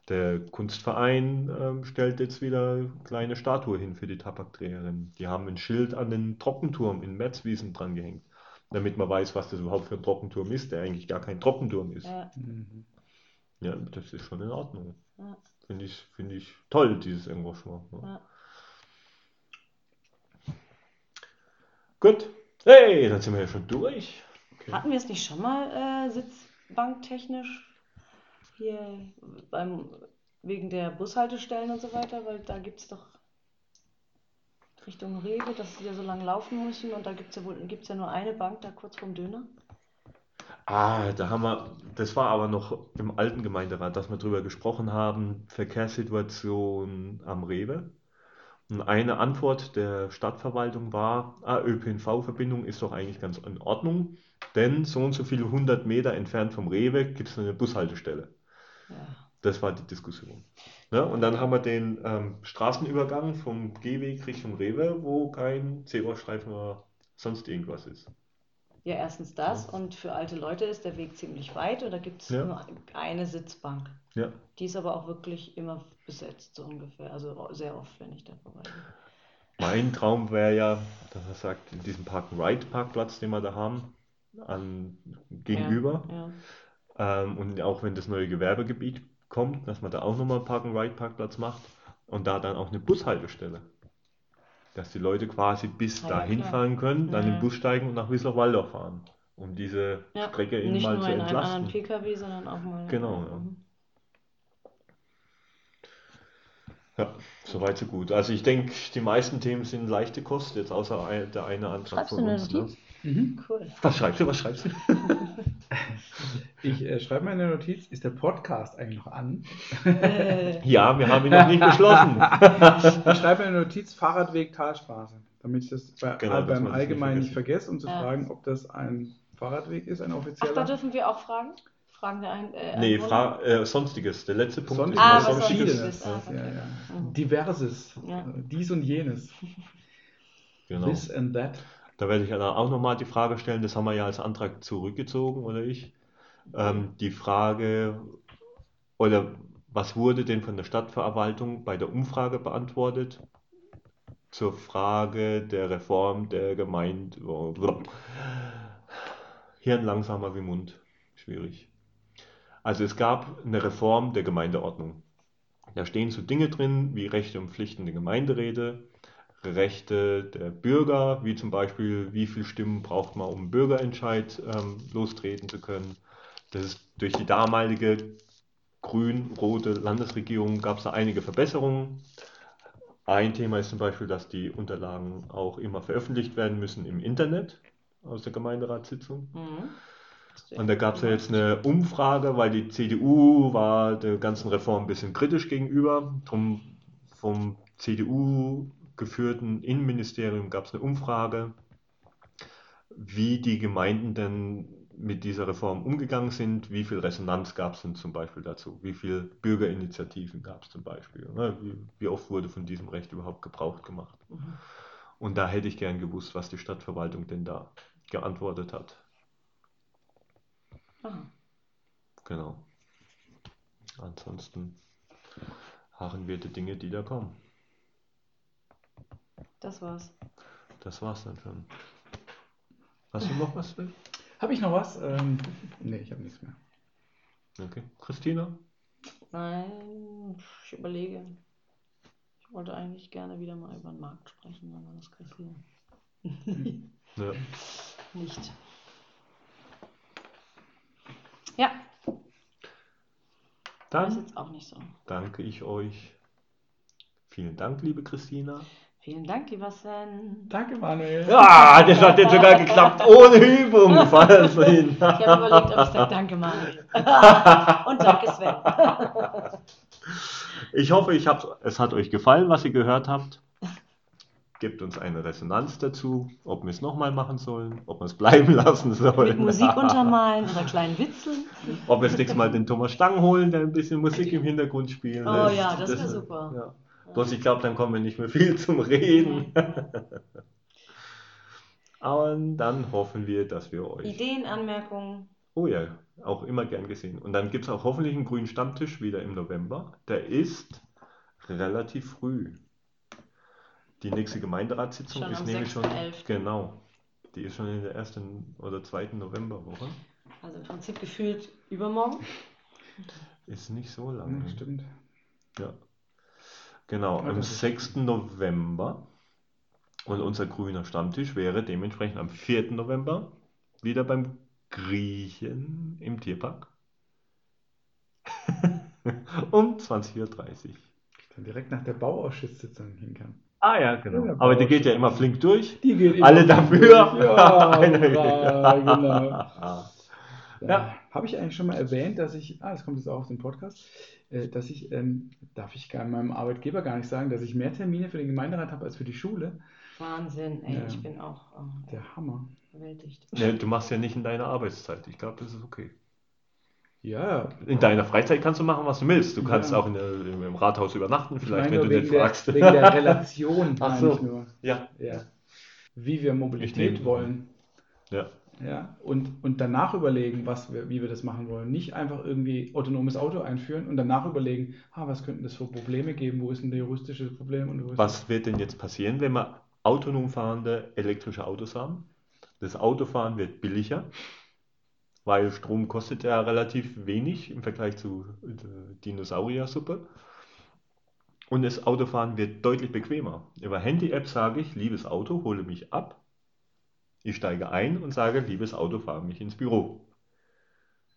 Der Kunstverein ähm, stellt jetzt wieder eine kleine Statue hin für die Tabakträgerin. Die haben ein Schild an den Trockenturm in Merzwiesen dran gehängt, damit man weiß, was das überhaupt für ein Trockenturm ist, der eigentlich gar kein Trockenturm ist. Ja, Mhm. Ja, das ist schon in Ordnung. ja, Finde ich, finde ich toll, dieses Engagement. Ja. Gut. Hey, dann sind wir ja schon durch. Okay. Hatten wir es nicht schon mal äh, sitzbanktechnisch hier beim, wegen der Bushaltestellen und so weiter? Weil da gibt es doch Richtung Rewe, dass sie ja so lange laufen müssen und da gibt es ja wohl gibt's ja nur eine Bank da kurz vorm Döner. Ah, da haben wir, das war aber noch im alten Gemeinderat, dass wir drüber gesprochen haben, Verkehrssituation am Rewe. Und eine Antwort der Stadtverwaltung war, ah, ÖPNV-Verbindung ist doch eigentlich ganz in Ordnung, denn so und so viele hundert Meter entfernt vom Rewe gibt es eine Bushaltestelle. Ja. Das war die Diskussion. Ne? Und dann haben wir den ähm, Straßenübergang vom Gehweg Richtung Rewe, wo kein Zebrastreifen oder sonst irgendwas ist. Ja, erstens das und für alte Leute ist der Weg ziemlich weit und da gibt es Ja. nur eine Sitzbank. Ja. Die ist aber auch wirklich immer besetzt, so ungefähr. Also sehr oft, wenn ich da vorbeigehe. Mein Traum wäre ja, dass er sagt, in diesem Park-and-Ride-Parkplatz, den wir da haben, an, gegenüber, Ja. ähm, und auch wenn das neue Gewerbegebiet kommt, dass man da auch nochmal einen Park-and-Ride-Parkplatz macht und da dann auch eine Bushaltestelle. Dass die Leute quasi bis ja, dahin klar. fahren können, dann Ja. im Bus steigen und nach Wiesloch-Waldorf fahren, um diese Ja, Strecke eben Nicht mal nur zu in einem anderen entlasten. PKW, sondern auch mal. Genau, ja. Mhm. Ja, soweit so gut. Also ich denke, die meisten Themen sind leichte Kost, jetzt außer der eine Antrag Schreibst du von eine uns. Ne? Mhm. Cool. Was schreibst du, was schreibst du? Ich äh, schreibe meine Notiz, ist der Podcast eigentlich noch an? Äh, Ja, wir haben ihn noch nicht beschlossen. Ich schreibe eine Notiz, Fahrradweg Talstraße, damit ich das bei, Genau, dass beim Allgemeinen nicht vergesse, um zu Ja. fragen, ob das ein Fahrradweg ist, ein Ach, offizieller. da dürfen wir auch fragen? Fragen der ein. Äh, Nee, fra äh, Sonstiges. Der letzte Punkt Sonst ist Ah, mal was Sonstiges. Sonstiges. Ah, ja, okay. ja. Diverses, Ja. dies und jenes, Genau. this and that. Da werde ich dann auch nochmal die Frage stellen, das haben wir ja als Antrag zurückgezogen, oder ich? Ähm, die Frage, oder was wurde denn von der Stadtverwaltung bei der Umfrage beantwortet zur Frage der Reform der Gemeinde? Hirn langsamer wie Mund. Schwierig. Also es gab eine Reform der Gemeindeordnung. Da stehen so Dinge drin wie Rechte und Pflichten der Gemeinderäte, Rechte der Bürger, wie zum Beispiel, wie viele Stimmen braucht man, um einen Bürgerentscheid ähm, lostreten zu können. Das ist durch die damalige grün-rote Landesregierung gab es da einige Verbesserungen. Ein Thema ist zum Beispiel, dass die Unterlagen auch immer veröffentlicht werden müssen im Internet aus der Gemeinderatssitzung. Mhm. Und da gab es ja jetzt eine Umfrage, weil die CDU war der ganzen Reform ein bisschen kritisch gegenüber. Drum vom CDU geführten Innenministerium gab es eine Umfrage, wie die Gemeinden denn mit dieser Reform umgegangen sind, wie viel Resonanz gab es denn zum Beispiel dazu, wie viele Bürgerinitiativen gab es zum Beispiel, ne? wie, wie oft wurde von diesem Recht überhaupt Gebrauch gemacht. Mhm. Und da hätte ich gern gewusst, was die Stadtverwaltung denn da geantwortet hat. Aha. Genau. Ansonsten harren wir die Dinge, die da kommen. Das war's. Das war's dann schon. Hast du noch was? Phil? Habe ich noch was? Ähm, nee, ich habe nichts mehr. Okay. Christina? Nein, ich überlege. Ich wollte eigentlich gerne wieder mal über den Markt sprechen, aber das kriegt hier Ja. nicht. Ja, das ist Dann jetzt auch nicht so. danke ich euch. Vielen Dank, liebe Christina. Vielen Dank, lieber Sven. Danke, Manuel. Ah, das hat jetzt sogar geklappt, ohne Übung. Ich habe überlegt, ob ich sage Danke, Manuel. Und danke, Sven. Ich hoffe, ich hab, es hat euch gefallen, was ihr gehört habt. Gebt uns eine Resonanz dazu, ob wir es nochmal machen sollen, ob wir es bleiben lassen sollen. Mit Musik untermalen oder kleinen Witzeln. Ob wir das nächste Mal den Thomas Stang holen, der ein bisschen Musik im Hintergrund spielen Oh lässt. ja, das wär super. Ja. Bloß ich glaube, dann kommen wir nicht mehr viel zum Reden. Und dann hoffen wir, dass wir euch. Ideen, Anmerkungen. Oh ja, auch immer gern gesehen. Und dann gibt es auch hoffentlich einen grünen Stammtisch wieder im November. Der ist relativ früh. Die nächste Gemeinderatssitzung Schon ist am nämlich schon. 6.11.. Genau. Die ist schon in der ersten oder zweiten Novemberwoche. Also im Prinzip gefühlt übermorgen. Ist nicht so lange. Ja, stimmt. Ja. Genau, Ja, am das ist- 6. November. Und unser grüner Stammtisch wäre dementsprechend am 4. November wieder beim Griechen im Tierpark. um 20.30 Uhr. Dann direkt nach der Bauausschusssitzung hin kann. Ah ja, genau. Ja, Aber die geht ja immer flink durch. Die geht Alle immer dafür. durch. Ja, ja, genau. Ja. Habe ich eigentlich schon mal erwähnt, dass ich, ah, das kommt jetzt auch auf den Podcast, dass ich, ähm, darf ich gar meinem Arbeitgeber gar nicht sagen, dass ich mehr Termine für den Gemeinderat habe als für die Schule. Wahnsinn, ey, Ja. ich bin auch äh, Der Hammer. Ne, du machst ja nicht in deiner Arbeitszeit. Ich glaube, das ist okay. Ja, In deiner Freizeit kannst du machen, was du willst. Du kannst Ja. auch in der, im Rathaus übernachten, ich vielleicht, wenn du den der, fragst. wegen der Relation, Ach so. nur. Ja. Ja. Wie wir Mobilität wollen. Ja. Ja, und, und danach überlegen, was wir, wie wir das machen wollen. Nicht einfach irgendwie autonomes Auto einführen und danach überlegen, ah, was könnten das für Probleme geben, wo ist denn der juristische Problem und wo ist Was wird denn jetzt passieren, wenn wir autonom fahrende elektrische Autos haben? Das Autofahren wird billiger, weil Strom kostet ja relativ wenig im Vergleich zu äh, Dinosauriersuppe. Und das Autofahren wird deutlich bequemer. Über Handy-App sage ich, liebes Auto, hole mich ab. Ich steige ein und sage, liebes Auto, fahre mich ins Büro.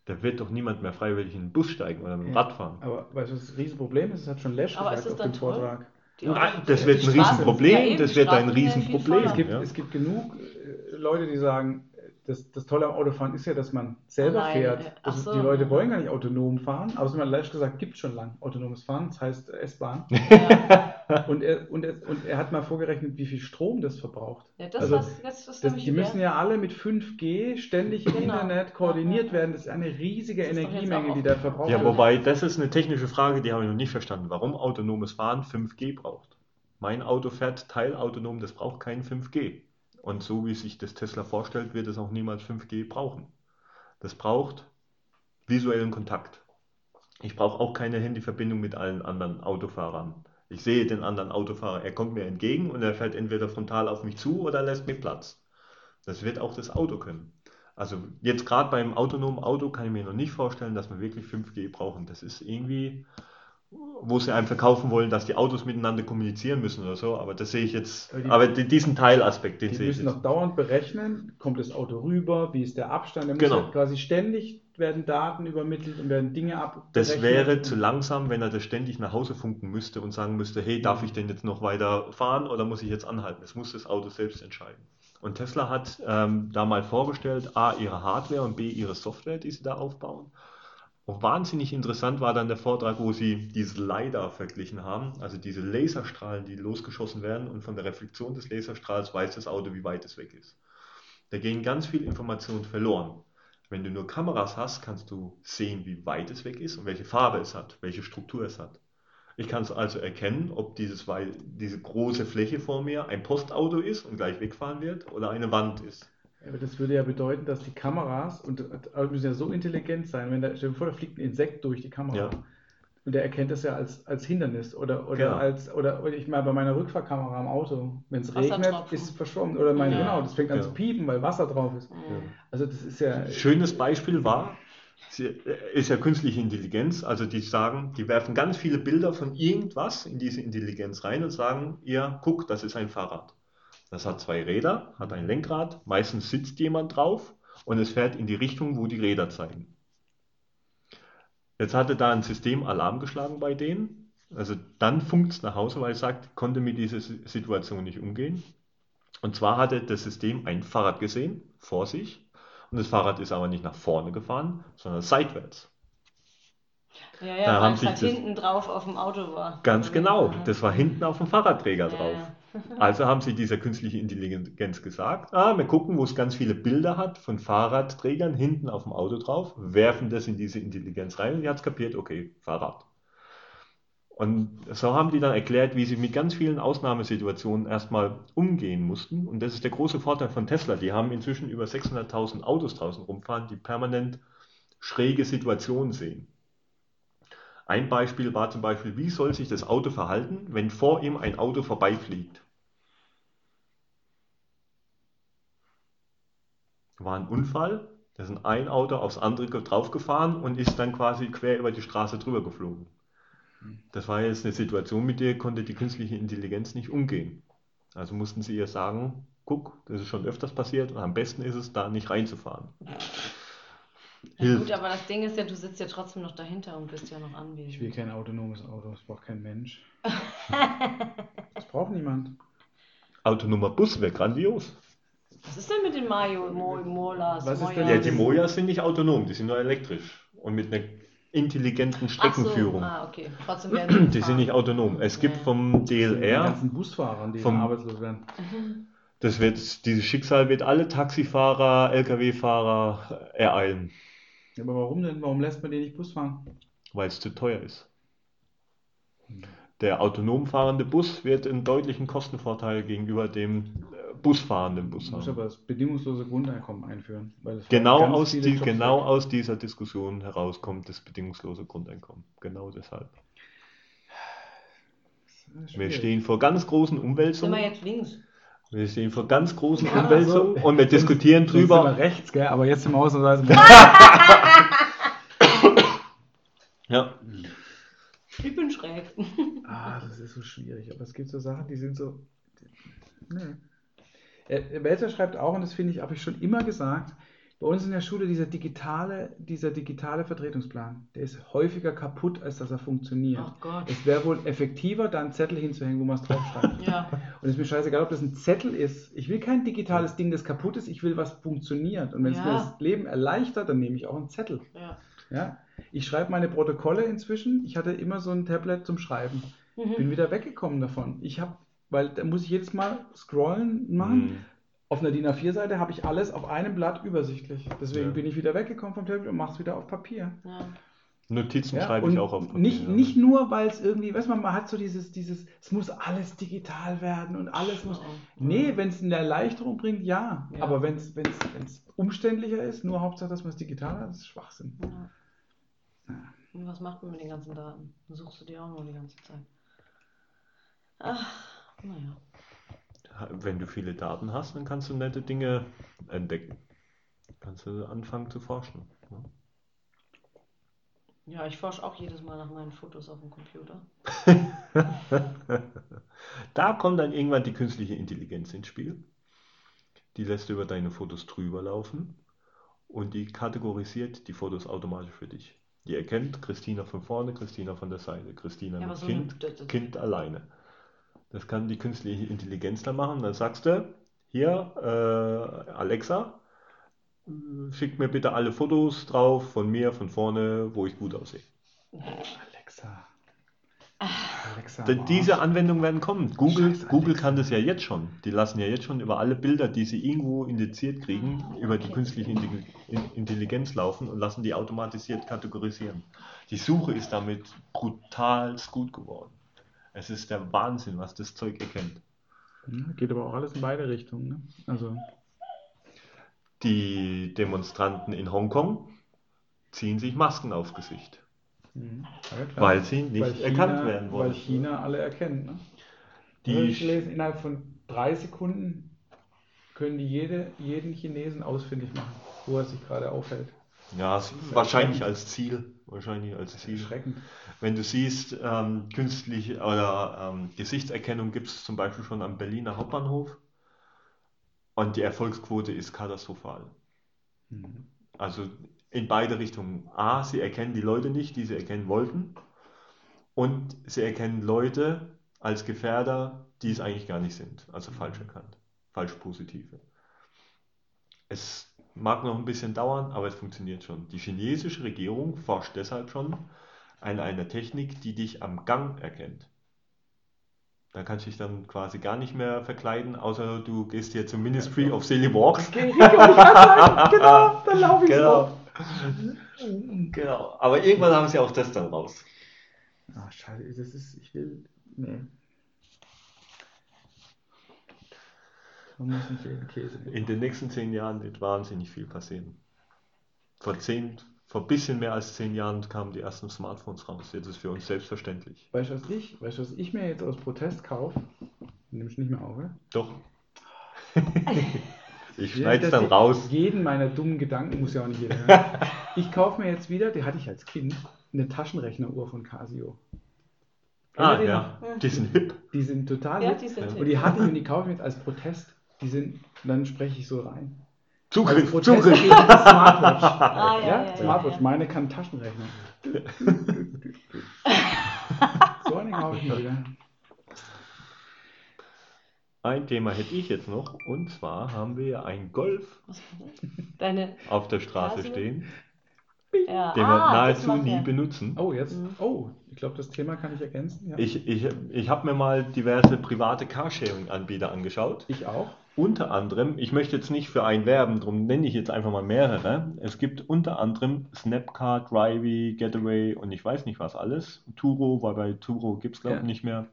Da wird doch niemand mehr freiwillig in den Bus steigen oder mit dem Ja. Rad fahren. Aber weißt du, was das Riesenproblem ist? Das hat schon Lesch Aber gesagt es auf dem toll? Vortrag. Nein, das wird ein Straßen- Riesenproblem, Ja, das die wird ein viel Riesenproblem. voller. Es gibt, Ja. es gibt genug äh, Leute, die sagen, das, das Tolle am Autofahren ist ja, dass man selber Alleine, fährt. äh, ach so. Die Leute wollen gar nicht autonom fahren, aber es ist mal leicht gesagt, gibt es schon lang autonomes Fahren, das heißt äh, S-Bahn. Ja, Und er, und, er, und er hat mal vorgerechnet, wie viel Strom das verbraucht. ja das, Also, was, das, das, Das, die müssen ja alle mit 5G ständig im Genau. Internet koordiniert Ja, ja. werden. Das ist eine riesige ist Energiemenge, die da verbraucht Ja, wird. wobei, das ist eine technische Frage, die habe ich noch nicht verstanden. Warum autonomes Fahren 5G braucht. Mein Auto fährt teilautonom, das braucht kein 5G. Und so wie sich das Tesla vorstellt, wird es auch niemals 5G brauchen. Das braucht visuellen Kontakt. Ich brauche auch keine Handyverbindung mit allen anderen Autofahrern. Ich sehe den anderen Autofahrer, er kommt mir entgegen und er fährt entweder frontal auf mich zu oder lässt mir Platz. Das wird auch das Auto können. Also jetzt gerade beim autonomen Auto kann ich mir noch nicht vorstellen, dass wir wirklich 5G brauchen. Das ist irgendwie, wo sie einem verkaufen wollen, dass die Autos miteinander kommunizieren müssen oder so. Aber das sehe ich jetzt, Aber die- aber di- diesen Teilaspekt, den Die sehe ich müssen jetzt. noch dauernd berechnen, kommt das Auto rüber, wie ist der Abstand. Muss Genau. ja quasi ständig werden Daten übermittelt und werden Dinge ab. Das wäre zu langsam, wenn er das ständig nach Hause funken müsste und sagen müsste, hey, darf ich denn jetzt noch weiter fahren oder muss ich jetzt anhalten? Das muss das Auto selbst entscheiden. Und Tesla hat ähm, da mal vorgestellt, A, ihre Hardware und B, ihre Software, die sie da aufbauen. Und wahnsinnig interessant war dann der Vortrag, wo sie dieses LiDAR verglichen haben, also diese Laserstrahlen, die losgeschossen werden und von der Reflexion des Laserstrahls weiß das Auto, wie weit es weg ist. Da gehen ganz viel Informationen verloren. Wenn du nur Kameras hast, kannst du sehen, wie weit es weg ist und welche Farbe es hat, welche Struktur es hat. Ich kann es also erkennen, ob dieses, diese große Fläche vor mir ein Postauto ist und gleich wegfahren wird oder eine Wand ist. Aber das würde ja bedeuten, dass die Kameras, und aber müssen ja so intelligent sein, wenn da, stell dir vor, da fliegt ein Insekt durch die Kamera. Ja. Und der erkennt das ja als, als Hindernis oder, oder Genau. als, oder, oder ich meine bei meiner Rückfahrkamera am Auto, wenn es regnet, ist es verschwommen. Oder mein, Ja. genau, das fängt an Ja. zu piepen, weil Wasser drauf ist. Also das ist ja. Schönes Beispiel war, sie- ist ja künstliche Intelligenz, also die sagen, die werfen ganz viele Bilder von irgendwas in diese Intelligenz rein und sagen, ihr, guck, das ist ein Fahrrad. Das hat zwei Räder, hat ein Lenkrad, meistens sitzt jemand drauf und es fährt in die Richtung, wo die Räder zeigen. Jetzt hatte da ein System Alarm geschlagen bei denen. Also dann funkt es nach Hause, weil es sagt, konnte mit dieser Si- Situation nicht umgehen. Und zwar hatte das System ein Fahrrad gesehen vor sich und das Fahrrad ist aber nicht nach vorne gefahren, sondern seitwärts. Ja, Da ja, weil haben es halt hinten drauf auf dem Auto war. Ganz genau, Mhm. das war hinten auf dem Fahrradträger Ja, drauf. ja. Also haben sie dieser künstlichen Intelligenz gesagt, ah, wir gucken, wo es ganz viele Bilder hat von Fahrradträgern hinten auf dem Auto drauf, werfen das in diese Intelligenz rein und die hat es kapiert, okay, Fahrrad. Und so haben die dann erklärt, wie sie mit ganz vielen Ausnahmesituationen erstmal umgehen mussten. Und das ist der große Vorteil von Tesla. Die haben inzwischen über 600.000 Autos draußen rumfahren, die permanent schräge Situationen sehen. Ein Beispiel war zum Beispiel, wie soll sich das Auto verhalten, wenn vor ihm ein Auto vorbeifliegt? War ein Unfall, da ist ein Auto aufs andere draufgefahren und ist dann quasi quer über die Straße drüber geflogen. Das war jetzt eine Situation, mit der konnte die künstliche Intelligenz nicht umgehen. Also mussten sie ihr sagen, guck, das ist schon öfters passiert und am besten ist es, da nicht reinzufahren. Ja, gut, aber das Ding ist ja, du sitzt ja trotzdem noch dahinter und bist ja noch Ich will anwesend. kein autonomes Auto, das braucht kein Mensch. Das braucht niemand. Autonomer Bus wäre grandios. Was ist denn mit den Mayo, Mo, Molas? Was ist Mojas? denn Ja, die Mojas sind nicht autonom, die sind nur elektrisch und mit einer intelligenten Streckenführung. Ach so, ah, okay. Trotzdem werden Die sind nicht autonom. Es gibt vom Die DLR, ganzen Busfahrern, die Vom- arbeitslos werden. das wird, dieses Schicksal wird alle Taxifahrer, Lkw-Fahrer ereilen, Ja, aber warum denn? Warum lässt man die nicht Bus fahren? weil es zu teuer ist. Der autonom fahrende Bus wird einen deutlichen Kostenvorteil gegenüber dem busfahrenden Bus Du musst haben. aber das bedingungslose Grundeinkommen einführen. Weil es Genau aus, die, Jobs genau aus dieser Diskussion herauskommt das bedingungslose Grundeinkommen. Genau deshalb. Wir stehen vor ganz großen Sind wir Umwälzungen. jetzt links? Wir stehen vor ganz großen Ja, Umwälzungen und wir diskutieren Sonst sind wir drüber. rechts, gell? aber jetzt wir ausnahmsweise. Ja, Ich bin schräg. ah, das ist so schwierig. Aber es gibt so Sachen, die sind so. Nee. Äh, Welzer schreibt auch, und das finde ich, habe ich schon immer gesagt, bei uns in der Schule dieser digitale, dieser digitale Vertretungsplan, der ist häufiger kaputt, als dass er funktioniert. Oh Gott. Es wäre wohl effektiver, da einen Zettel hinzuhängen, wo man es draufschreibt. Ja. Und es ist mir scheißegal, ob das ein Zettel ist. Ich will kein digitales Ding, das kaputt ist. Ich will, was funktioniert. Und wenn es Ja. mir das Leben erleichtert, dann nehme ich auch einen Zettel. ja. Ja? Ich schreibe meine Protokolle inzwischen. Ich hatte immer so ein Tablet zum Schreiben. Mhm. Bin wieder weggekommen davon. Ich habe, weil da muss ich jedes Mal scrollen machen. Mhm. Auf einer DIN A4-Seite habe ich alles auf einem Blatt übersichtlich. Deswegen Ja. bin ich wieder weggekommen vom Tablet und mache es wieder auf Papier. ja. Notizen Ja, schreibe ich auch auf Papier. Nicht, ja. nicht nur, weil es irgendwie, weißt du, man hat so dieses, dieses, es muss alles digital werden und alles muss. Nee, wenn es eine Erleichterung bringt, ja. Ja. Aber wenn es umständlicher ist, nur Hauptsache, dass man es digital hat, das ist Schwachsinn. Ja. Und was macht man mit den ganzen Daten? Dann suchst du die auch nur die ganze Zeit. Ach, naja. Wenn du viele Daten hast, dann kannst du nette Dinge entdecken. Kannst du anfangen zu forschen. ne? Ja, ich forsche auch jedes Mal nach meinen Fotos auf dem Computer. Da kommt dann irgendwann die künstliche Intelligenz ins Spiel. Die lässt über deine Fotos drüber laufen und die kategorisiert die Fotos automatisch für dich. Die erkennt Christina von vorne, Christina von der Seite, Christina Ja, mit so Kind, eine- das- Kind alleine. Das kann die künstliche Intelligenz dann machen. Dann sagst du, hier, äh, Alexa, schick mir bitte alle Fotos drauf von mir, von vorne, wo ich gut aussehe. Alexa. Alexa. Denn diese. Anwendungen werden kommen. Google, Scheiße, Google Alexa. kann das ja jetzt schon. Die lassen ja jetzt schon über alle Bilder, die sie irgendwo indiziert kriegen, Ah, über die okay. künstliche Intelli- In- Intelligenz laufen und lassen die automatisiert kategorisieren. Die Suche ist damit brutal gut geworden. Es ist der Wahnsinn, was das Zeug erkennt. Ja, geht aber auch alles in beide Richtungen. Ne? Also, Die Demonstranten in Hongkong ziehen sich Masken aufs Gesicht, mhm. ja, weil sie nicht Weil China, erkannt werden wollen. Weil China alle erkennt. Ne? Die Die ich gelesen, innerhalb von drei Sekunden können die jede, jeden Chinesen ausfindig machen, wo er sich gerade aufhält. ja, wahrscheinlich als Ziel. Wahrscheinlich als Ziel. Erschreckend. Wenn du siehst, ähm, künstliche oder ähm, Gesichtserkennung gibt es zum Beispiel schon am Berliner Hauptbahnhof und die Erfolgsquote ist katastrophal. Mhm. Also in beide Richtungen. A, sie erkennen die Leute nicht, die sie erkennen wollten und sie erkennen Leute als Gefährder, die es eigentlich gar nicht sind, also falsch erkannt, falsch positive. Es mag noch ein bisschen dauern, aber es funktioniert schon. Die chinesische Regierung forscht deshalb schon an einer Technik, die dich am Gang erkennt. Da kannst du dich dann quasi gar nicht mehr verkleiden, außer du gehst hier zum Ministry of Silly Walks. Okay, genau, dann laufe ich Genau. so. Genau. Aber irgendwann haben sie auch das dann raus. Ah, scheiße, das ist, ich will, nee. Man muss nicht jeden Käse. In den nächsten zehn Jahren wird wahnsinnig viel passieren. Vor zehn, vor ein bisschen mehr als zehn Jahren kamen die ersten Smartphones raus. Jetzt ist für uns selbstverständlich. Weißt du, was ich, weißt du, was ich mir jetzt aus Protest kaufe? Nimmst nicht mehr auf, oder? Doch. ich schneide es dann raus. Jeden meiner dummen Gedanken muss ja auch nicht jeder hören. Ich kaufe mir jetzt wieder, die hatte ich als Kind, eine Taschenrechneruhr von Casio. Ah ja, die sind hip. Die sind total Ja, hip. die sind Und die hatte ich und die kaufe ich mir jetzt als Protest. Die sind, dann spreche ich so rein. Zugriff, Protest Zugriff. Smartwatch. Ah, ja, Ja, ja, Smartwatch, ja. meine kann Taschenrechner. so eine kaufe ich mir wieder. ein Thema hätte ich jetzt noch. Und zwar haben wir einen Golf? Deine. auf der Straße Hasel? stehen, Ja, den wir ah, das nahezu nie benutzen. Oh, jetzt. Mhm. Oh, ich glaube, das Thema kann ich ergänzen. Ja. Ich, ich, ich habe mir mal diverse private Carsharing-Anbieter angeschaut. Ich auch. Unter anderem, ich möchte jetzt nicht für einen werben, darum nenne ich jetzt einfach mal mehrere. Es gibt unter anderem Snapcar, Drivey, Getaway und ich weiß nicht was alles. Turo, weil bei Turo gibt es glaube ich Ja. nicht mehr.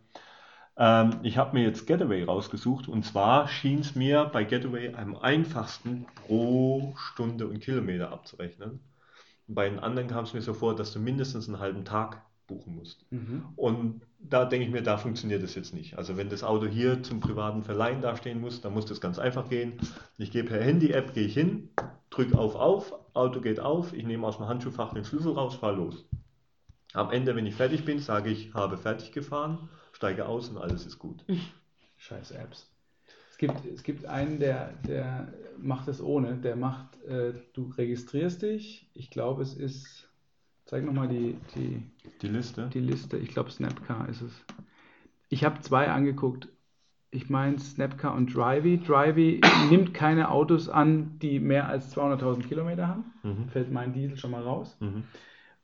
Ähm, ich habe mir jetzt Getaway rausgesucht und zwar schien es mir bei Getaway am einfachsten pro Stunde und Kilometer abzurechnen. Bei den anderen kam es mir so vor, dass du mindestens einen halben Tag buchen musst. Mhm. Und da denke ich mir, da funktioniert es jetzt nicht. Also wenn das Auto hier zum privaten Verleihen dastehen muss, dann muss das ganz einfach gehen. Ich gehe per Handy-App, gehe ich hin, drücke auf auf, Auto geht auf, ich nehme aus dem Handschuhfach den Schlüssel raus, fahre los. Am Ende, wenn ich fertig bin, sage ich, habe fertig gefahren, steige aus und alles ist gut. Scheiß Apps. Es gibt, es gibt einen, der, der macht es ohne. Der macht, äh, du registrierst dich. Ich glaube, es ist, zeig nochmal die, die, Die Liste. die Liste. Ich glaube, Snapcar ist es. Ich habe zwei angeguckt. Ich meine Snapcar und Drivey. Drivey nimmt keine Autos an, die mehr als 200.000 Kilometer haben. Mhm. Fällt mein Diesel schon mal raus. Mhm.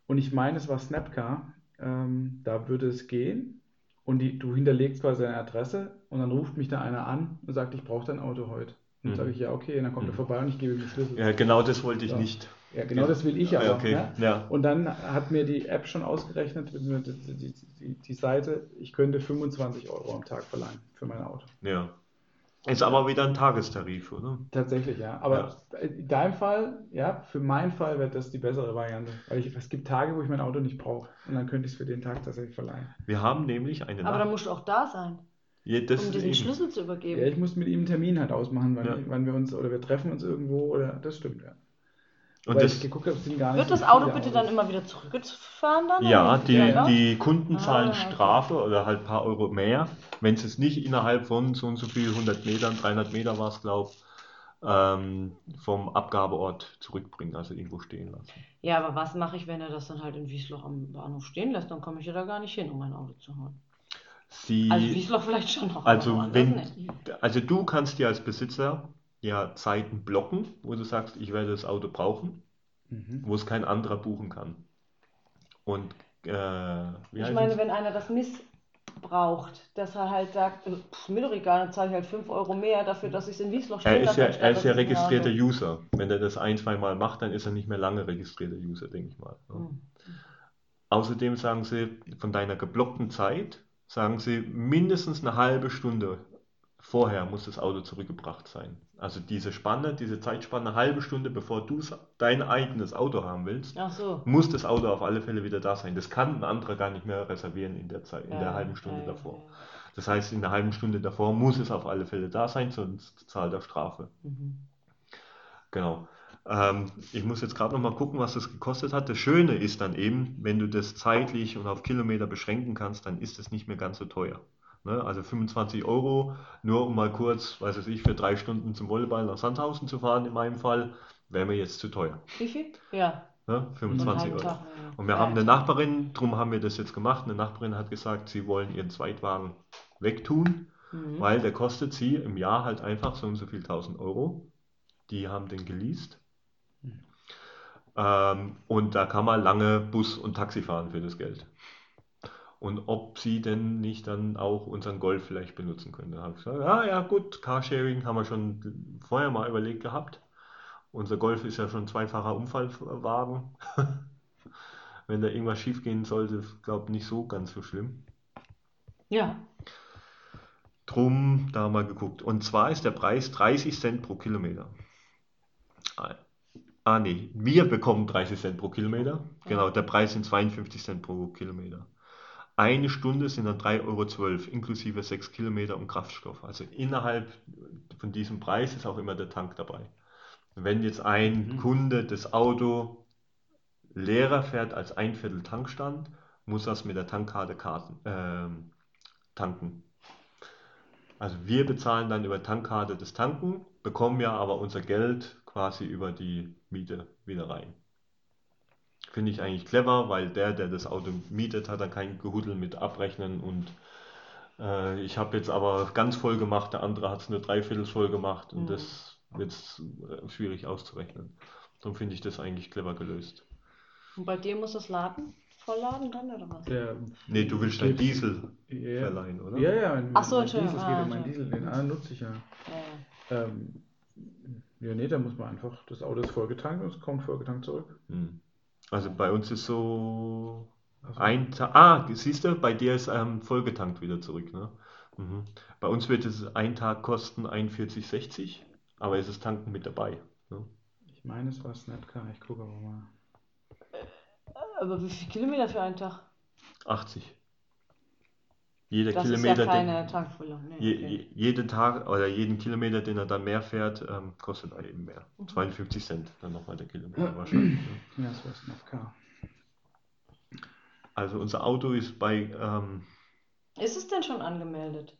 Und ich meine, es war Snapcar. Ähm, da würde es gehen. Und die, du hinterlegst quasi deine Adresse und dann ruft mich da einer an und sagt, ich brauche dein Auto heute. Und Mhm. sage ich, ja, okay, und dann kommt er Mhm. vorbei und ich gebe ihm den Schlüssel. Ja, genau das wollte ich Ja. nicht. Ja, genau das will ich aber. Ja, okay. ne? Ja. Und dann hat mir die App schon ausgerechnet, die, die, die, die Seite, ich könnte 25 Euro am Tag verleihen für mein Auto. ja. Ist aber wieder ein Tagestarif, oder? Tatsächlich, ja. Aber in deinem Fall, ja, für meinen Fall wäre das die bessere Variante. Weil ich, es gibt Tage, wo ich mein Auto nicht brauche. Und dann könnte ich es für den Tag tatsächlich verleihen. Wir haben nämlich eine Aber dann musst du auch da sein, Ja, das um ist diesen eben- Schlüssel zu Ja, übergeben. ich muss mit ihm einen Termin halt ausmachen, wann, Ja. wann wir uns, oder wir treffen uns irgendwo, oder das stimmt, ja. Und das, geguckt Wird das Auto bitte dann immer wieder zurückgefahren dann? Ja, die, Ja, ne? die Kunden zahlen Ah, okay. Strafe oder halt ein paar Euro mehr, wenn sie es nicht innerhalb von so und so viel 100 Metern, 300 Meter war es, glaube ich, ähm, vom Abgabeort zurückbringen, also irgendwo stehen lassen. Ja, aber was mache ich, wenn er das dann halt in Wiesloch am Bahnhof stehen lässt? Dann komme ich ja da gar nicht hin, um mein Auto zu holen. Sie, Also Wiesloch vielleicht schon noch. also wenn, also du kannst dir als Besitzer ja Zeiten blocken, wo du sagst, ich werde das Auto brauchen, Mhm. wo es kein anderer buchen kann. Und äh, Ich meine, es? wenn einer das missbraucht, dass er halt sagt, äh, pff, mir doch egal, dann zahle ich halt 5 Euro mehr dafür, dass ich es in Wiesloch stehen Er ist ja, er ist ja registrierter habe. User. Wenn er das ein, zwei Mal macht, dann ist er nicht mehr lange registrierter User, denke ich mal. Ja. Hm. Außerdem sagen sie, von deiner geblockten Zeit, sagen sie, mindestens eine halbe Stunde vorher muss das Auto zurückgebracht sein. Also diese Spanne, diese Zeitspanne, eine halbe Stunde bevor du dein eigenes Auto haben willst, so. muss das Auto auf alle Fälle wieder da sein. Das kann ein anderer gar nicht mehr reservieren in der Zeit, in Ja, der halben Stunde ja, davor. ja. Das heißt, in der halben Stunde davor muss es auf alle Fälle da sein, sonst zahlt er Strafe. Mhm. Genau. Ähm, ich muss jetzt gerade noch mal gucken, was das gekostet hat. Das Schöne ist dann eben, wenn du das zeitlich und auf Kilometer beschränken kannst, dann ist es nicht mehr ganz so teuer. Ne? Also 25 Euro, nur um mal kurz, weiß ich, für drei Stunden zum Volleyball nach Sandhausen zu fahren, in meinem Fall, wäre mir jetzt zu teuer. Wie viel? Ja. Ne? so 25 einen Euro. Tag. Und wir Ja, haben eine. Nachbarin, darum haben wir das jetzt gemacht. Eine Nachbarin hat gesagt, sie wollen ihren Zweitwagen wegtun, Mhm. weil der kostet sie im Jahr halt einfach so und so viel 1000 Euro. Die haben den geleast. Ähm, und da kann man lange Bus und Taxi fahren für das Geld. Und ob sie denn nicht dann auch unseren Golf vielleicht benutzen könnte. Da habe ich gesagt, ja, ja, gut, Carsharing haben wir schon vorher mal überlegt gehabt. Unser Golf ist ja schon ein zweifacher Unfallwagen. Wenn da irgendwas schief gehen sollte, glaube ich nicht so ganz so schlimm. Ja. Drum da mal geguckt. Und zwar ist der Preis 30 Cent pro Kilometer. Ah, Ah, nee, wir bekommen 30 Cent pro Kilometer. Genau, der Preis sind 52 Cent pro Kilometer. Eine Stunde sind dann 3,12 Euro, inklusive 6 Kilometer und Kraftstoff. Also innerhalb von diesem Preis ist auch immer der Tank dabei. Wenn jetzt ein Mhm. Kunde das Auto leerer fährt als ein Viertel Tankstand, muss das mit der Tankkarte Karten, ähm, tanken. Also wir bezahlen dann über Tankkarte das Tanken, bekommen ja aber unser Geld quasi über die Miete wieder rein. Finde ich eigentlich clever, weil der, der das Auto mietet, hat dann kein Gehudel mit Abrechnen und Äh, ich habe jetzt aber ganz voll gemacht, der andere hat es nur dreiviertel voll gemacht und Mhm. das wird äh, schwierig auszurechnen. Darum finde ich das eigentlich clever gelöst. Und bei dir muss das Laden vollladen dann oder was? Der Nee, du willst dein Diesel Ja, verleihen, oder? ja, ja. Mein, Ach so, mein Entschuldigung. Diesel, Ah, um meinen Entschuldigung. Diesel, den anderen nutze ich ja. Ja, ja. Ähm, ja, nee, da muss man einfach, das Auto ist vollgetankt und es kommt vollgetankt zurück. Hm. Also bei uns ist so Also, ein Tag. Ah, siehst du, bei dir ist ähm, vollgetankt wieder zurück, ne? Mhm. Bei uns wird es ein Tag kosten 41,60, aber es ist Tanken mit dabei. Ne? Ich meine, es war Snapcar, ich gucke aber mal. Aber wie viele Kilometer für einen Tag? 80. Jeder Das ist Kilometer, ja keine den. Nee, je, okay. je, jeden Tag oder jeden Kilometer, den er dann mehr fährt, ähm, kostet er eben mehr. Mhm. 52 Cent dann nochmal der Kilometer wahrscheinlich. Ne? Ja, es war Snapcar. Also unser Auto ist bei, ähm, Ist es denn schon angemeldet?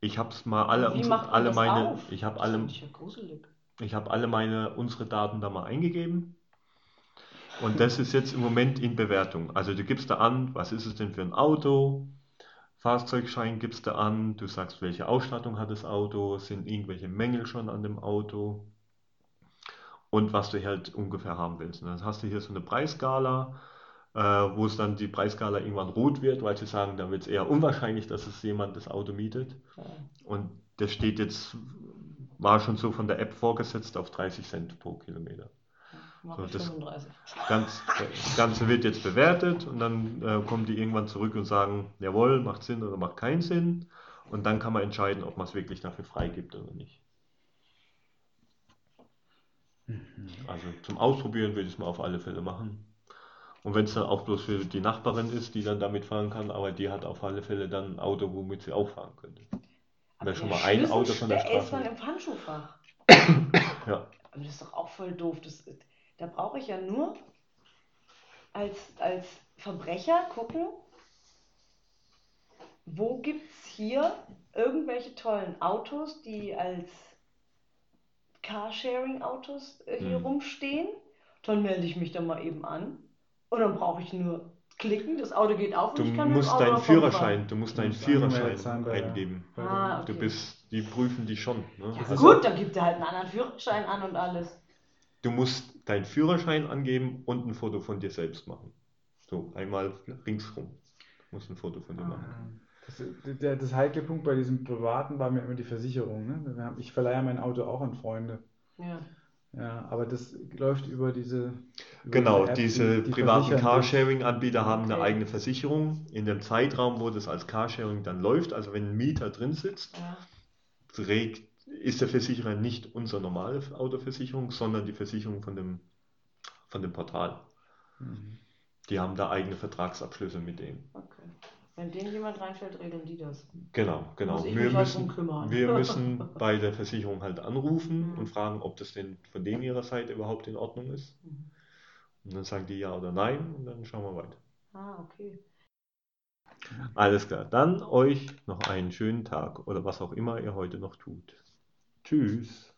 ich habe es mal alle, unsere, alle das meine, auf? ich habe Das alle, ich ja gruselig. Ich habe alle meine, unsere Daten da mal eingegeben. Und das ist jetzt im Moment in Bewertung. Also du gibst da an, was ist es denn für ein Auto? Fahrzeugschein gibst du an, du sagst, welche Ausstattung hat das Auto, sind irgendwelche Mängel schon an dem Auto und was du halt ungefähr haben willst. Und dann hast du hier so eine Preisskala, äh, wo es dann die Preisskala irgendwann rot wird, weil sie sagen, da wird es eher unwahrscheinlich, dass es jemand das Auto mietet. Und das steht jetzt, war schon so von der App vorgesetzt auf 30 Cent pro Kilometer. Mach So, ich das- 35. Ganz, das Ganze wird jetzt bewertet und dann äh, kommen die irgendwann zurück und sagen, jawohl, macht Sinn oder macht keinen Sinn. Und dann kann man entscheiden, ob man es wirklich dafür freigibt oder nicht. Also zum Ausprobieren würde ich es mal auf alle Fälle machen. Und wenn es dann auch bloß für die Nachbarin ist, die dann damit fahren kann, aber die hat auf alle Fälle dann ein Auto, womit sie auch fahren könnte. Wäre schon mal ein Auto von der Straße. erstmal im Handschuhfach. Ja. Aber das ist doch auch voll doof. Das, da brauche ich ja nur als, als Verbrecher gucken, wo gibt es hier irgendwelche tollen Autos, die als Carsharing-Autos äh, hier Mhm. rumstehen. Dann melde ich mich da mal eben an. Und dann brauche ich nur klicken, das Auto geht auf und Du ich kann musst deinen. Führerschein, du musst Du deinen Führerschein sein eingeben. Ah, Du okay. bist, die prüfen dich schon. Ne? Ja, gut, dann gibt er halt einen anderen Führerschein an und alles. Du musst deinen Führerschein angeben und ein Foto von dir selbst machen. So, einmal ringsrum. Du musst ein Foto von dir machen. Ah, Das, der, das heikle Punkt bei diesem Privaten war mir immer die Versicherung. Ne? Ich verleihe mein Auto auch an Freunde. Ja. Ja, aber das läuft über diese. Über Genau, App, diese die- die privaten. Carsharing-Anbieter haben eine Okay. eigene Versicherung. In dem Zeitraum, wo das als Carsharing dann läuft, also wenn ein Mieter drin sitzt, Ja. trägt, ist der Versicherer nicht unsere normale Autoversicherung, sondern die Versicherung von dem, von dem Portal. Mhm. Die haben da eigene Vertragsabschlüsse mit denen. Okay. Wenn denen jemand reinfällt, regeln die das. Genau, genau. Muss ich Wir halt müssen, wir müssen bei der Versicherung halt anrufen Mhm. und fragen, ob das denn von denen ihrer Seite überhaupt in Ordnung ist. Mhm. Und dann sagen die ja oder nein und dann schauen wir weiter. Ah, okay. Alles klar. Dann euch noch einen schönen Tag oder was auch immer ihr heute noch tut. Tschüss.